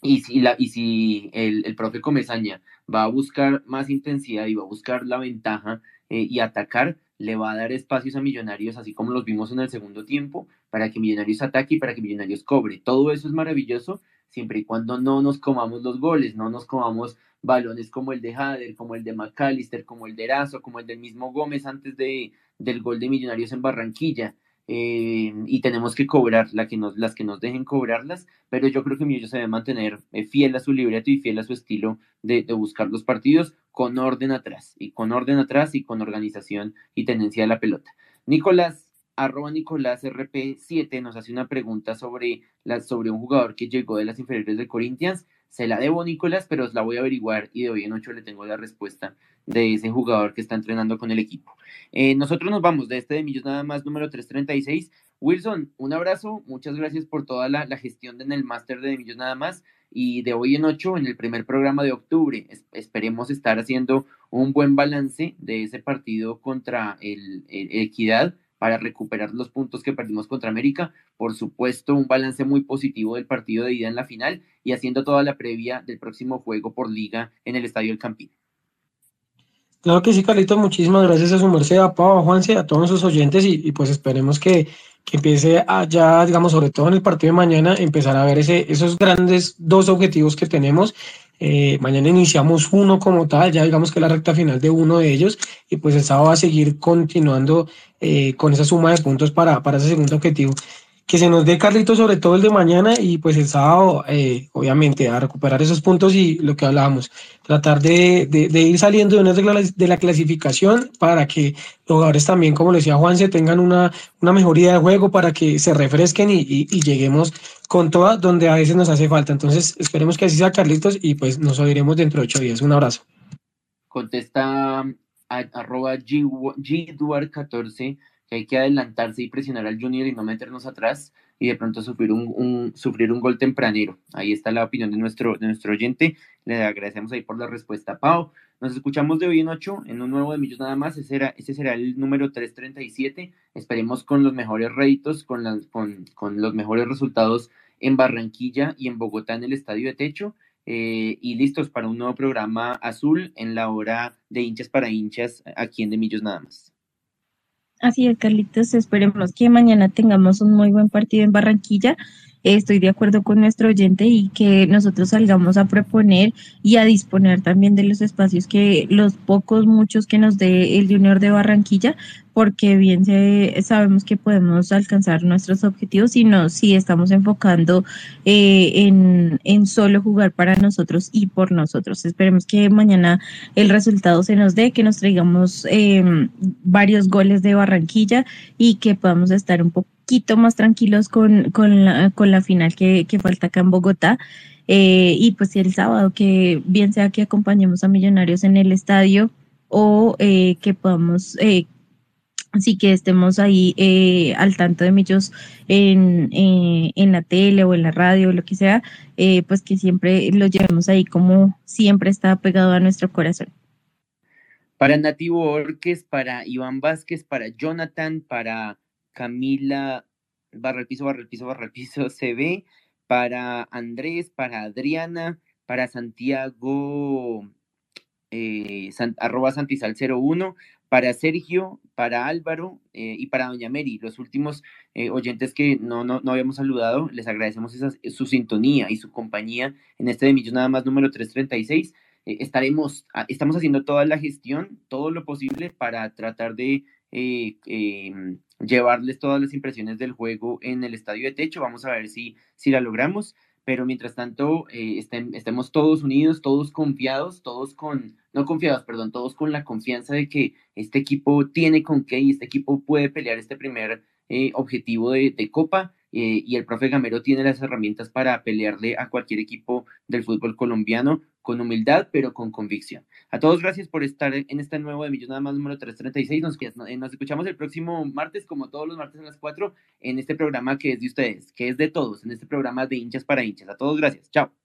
y si, la, y si el, el, profe Comesaña va a buscar más intensidad y va a buscar la ventaja eh, y atacar, le va a dar espacios a Millonarios, así como los vimos en el segundo tiempo, para que Millonarios ataque y para que Millonarios cobre. Todo eso es maravilloso siempre y cuando no nos comamos los goles, no nos comamos balones como el de Hader, como el de McAllister, como el de Erazo, como el del mismo Gómez antes de, del gol de Millonarios en Barranquilla. Eh, y tenemos que cobrar las que nos dejen cobrarlas, pero yo creo que Millos se debe mantener eh, fiel a su libreto y fiel a su estilo de, buscar los partidos con orden atrás, y con orden atrás y con organización y tendencia a la pelota. Nicolás, arroba Nicolás RP7 nos hace una pregunta sobre, sobre un jugador que llegó de las inferiores de Corinthians. Se la debo, Nicolás, pero os la voy a averiguar y de hoy en ocho le tengo la respuesta de ese jugador que está entrenando con el equipo. Eh, nosotros nos vamos de este de Millos nada más número 336. Wilson, un abrazo, muchas gracias por toda la, la gestión en el máster de Millos nada más y de hoy en ocho en el primer programa de octubre. Es, esperemos estar haciendo un buen balance de ese partido contra el, el Equidad para recuperar los puntos que perdimos contra América. Por supuesto, un balance muy positivo del partido de ida en la final y haciendo toda la previa del próximo juego por liga en el Estadio El Campín. Claro que sí, Carlitos, muchísimas gracias a su merced, a Pau, a Juanse, a todos sus oyentes y, pues esperemos que, que empiece a ya, digamos, sobre todo en el partido de mañana, empezar a ver ese, esos grandes dos objetivos que tenemos. Eh, mañana iniciamos uno como tal, ya digamos que la recta final de uno de ellos, y pues el sábado va a seguir continuando eh, con esa suma de puntos para, para ese segundo objetivo que se nos dé Carlitos sobre todo el de mañana y pues el sábado eh, obviamente a recuperar esos puntos y lo que hablábamos, tratar de, de, ir saliendo de una regla de la clasificación para que los jugadores también, como le decía Juan, se tengan una, una mejoría de juego para que se refresquen y, y, lleguemos con todas donde a veces nos hace falta. Entonces esperemos que así sea Carlitos y pues nos oiremos dentro de ocho días. Un abrazo. Contesta a, arroba G, 14 hay que adelantarse y presionar al Junior y no meternos atrás y de pronto sufrir un, sufrir un gol tempranero. Ahí está la opinión de nuestro, de nuestro oyente. Le agradecemos ahí por la respuesta, Pau. Nos escuchamos de hoy en ocho en un nuevo de Millos nada más. Ese será, ese será el número 337. Esperemos con los mejores réditos, con, con, con los mejores resultados en Barranquilla y en Bogotá en el Estadio de Techo. Eh, y listos para un nuevo programa azul en la hora de hinchas para hinchas aquí en De Millos nada más. Así es, Carlitos. Esperemos que mañana tengamos un muy buen partido en Barranquilla. Estoy de acuerdo con nuestro oyente y que nosotros salgamos a proponer y a disponer también de los espacios que los pocos, muchos que nos dé el Junior de Barranquilla porque bien sabemos que podemos alcanzar nuestros objetivos, sino si estamos enfocando eh, en, en, solo jugar para nosotros y por nosotros. Esperemos que mañana el resultado se nos dé, que nos traigamos em, varios goles de Barranquilla y que podamos estar un poquito más tranquilos con, con, la, con la final que, que falta acá en Bogotá. Eh, y pues el sábado, que bien sea que acompañemos a Millonarios en el estadio o eh, que podamos Así que estemos ahí eh, al tanto de millos en, eh, en, la tele o en la radio o lo que sea, eh, pues que siempre lo llevemos ahí como siempre está pegado a nuestro corazón. Para Nativo Orques, para Iván Vázquez, para Jonathan, para Camila Barra el Piso, Barra el Piso, Barra el Piso CB, para Andrés, para Adriana, para Santiago, arroba Santizal 01, para Sergio, para Álvaro eh, y para Doña Mary, los últimos eh, oyentes que no, no, habíamos saludado, les agradecemos su sintonía y su compañía en este de Millón nada más número 336. Eh, estaremos, ah, estamos haciendo toda la gestión, todo lo posible para tratar de em, llevarles todas las impresiones del juego en el estadio de techo. Vamos a ver si, si la logramos pero mientras tanto eh, estemos todos unidos, todos confiados, todos con, no confiados, perdón, todos con la confianza de que este equipo tiene con qué y este equipo puede pelear este primer eh, objetivo de, Copa eh, y el profe Gamero tiene las herramientas para pelearle a cualquier equipo del fútbol colombiano con humildad, pero con convicción. A todos gracias por estar en este nuevo de Millón Nada Más número 336. Nos, nos escuchamos el próximo martes, como todos los martes a las 4, en este programa que es de ustedes, que es de todos, en este programa de hinchas para hinchas. A todos gracias. Chao.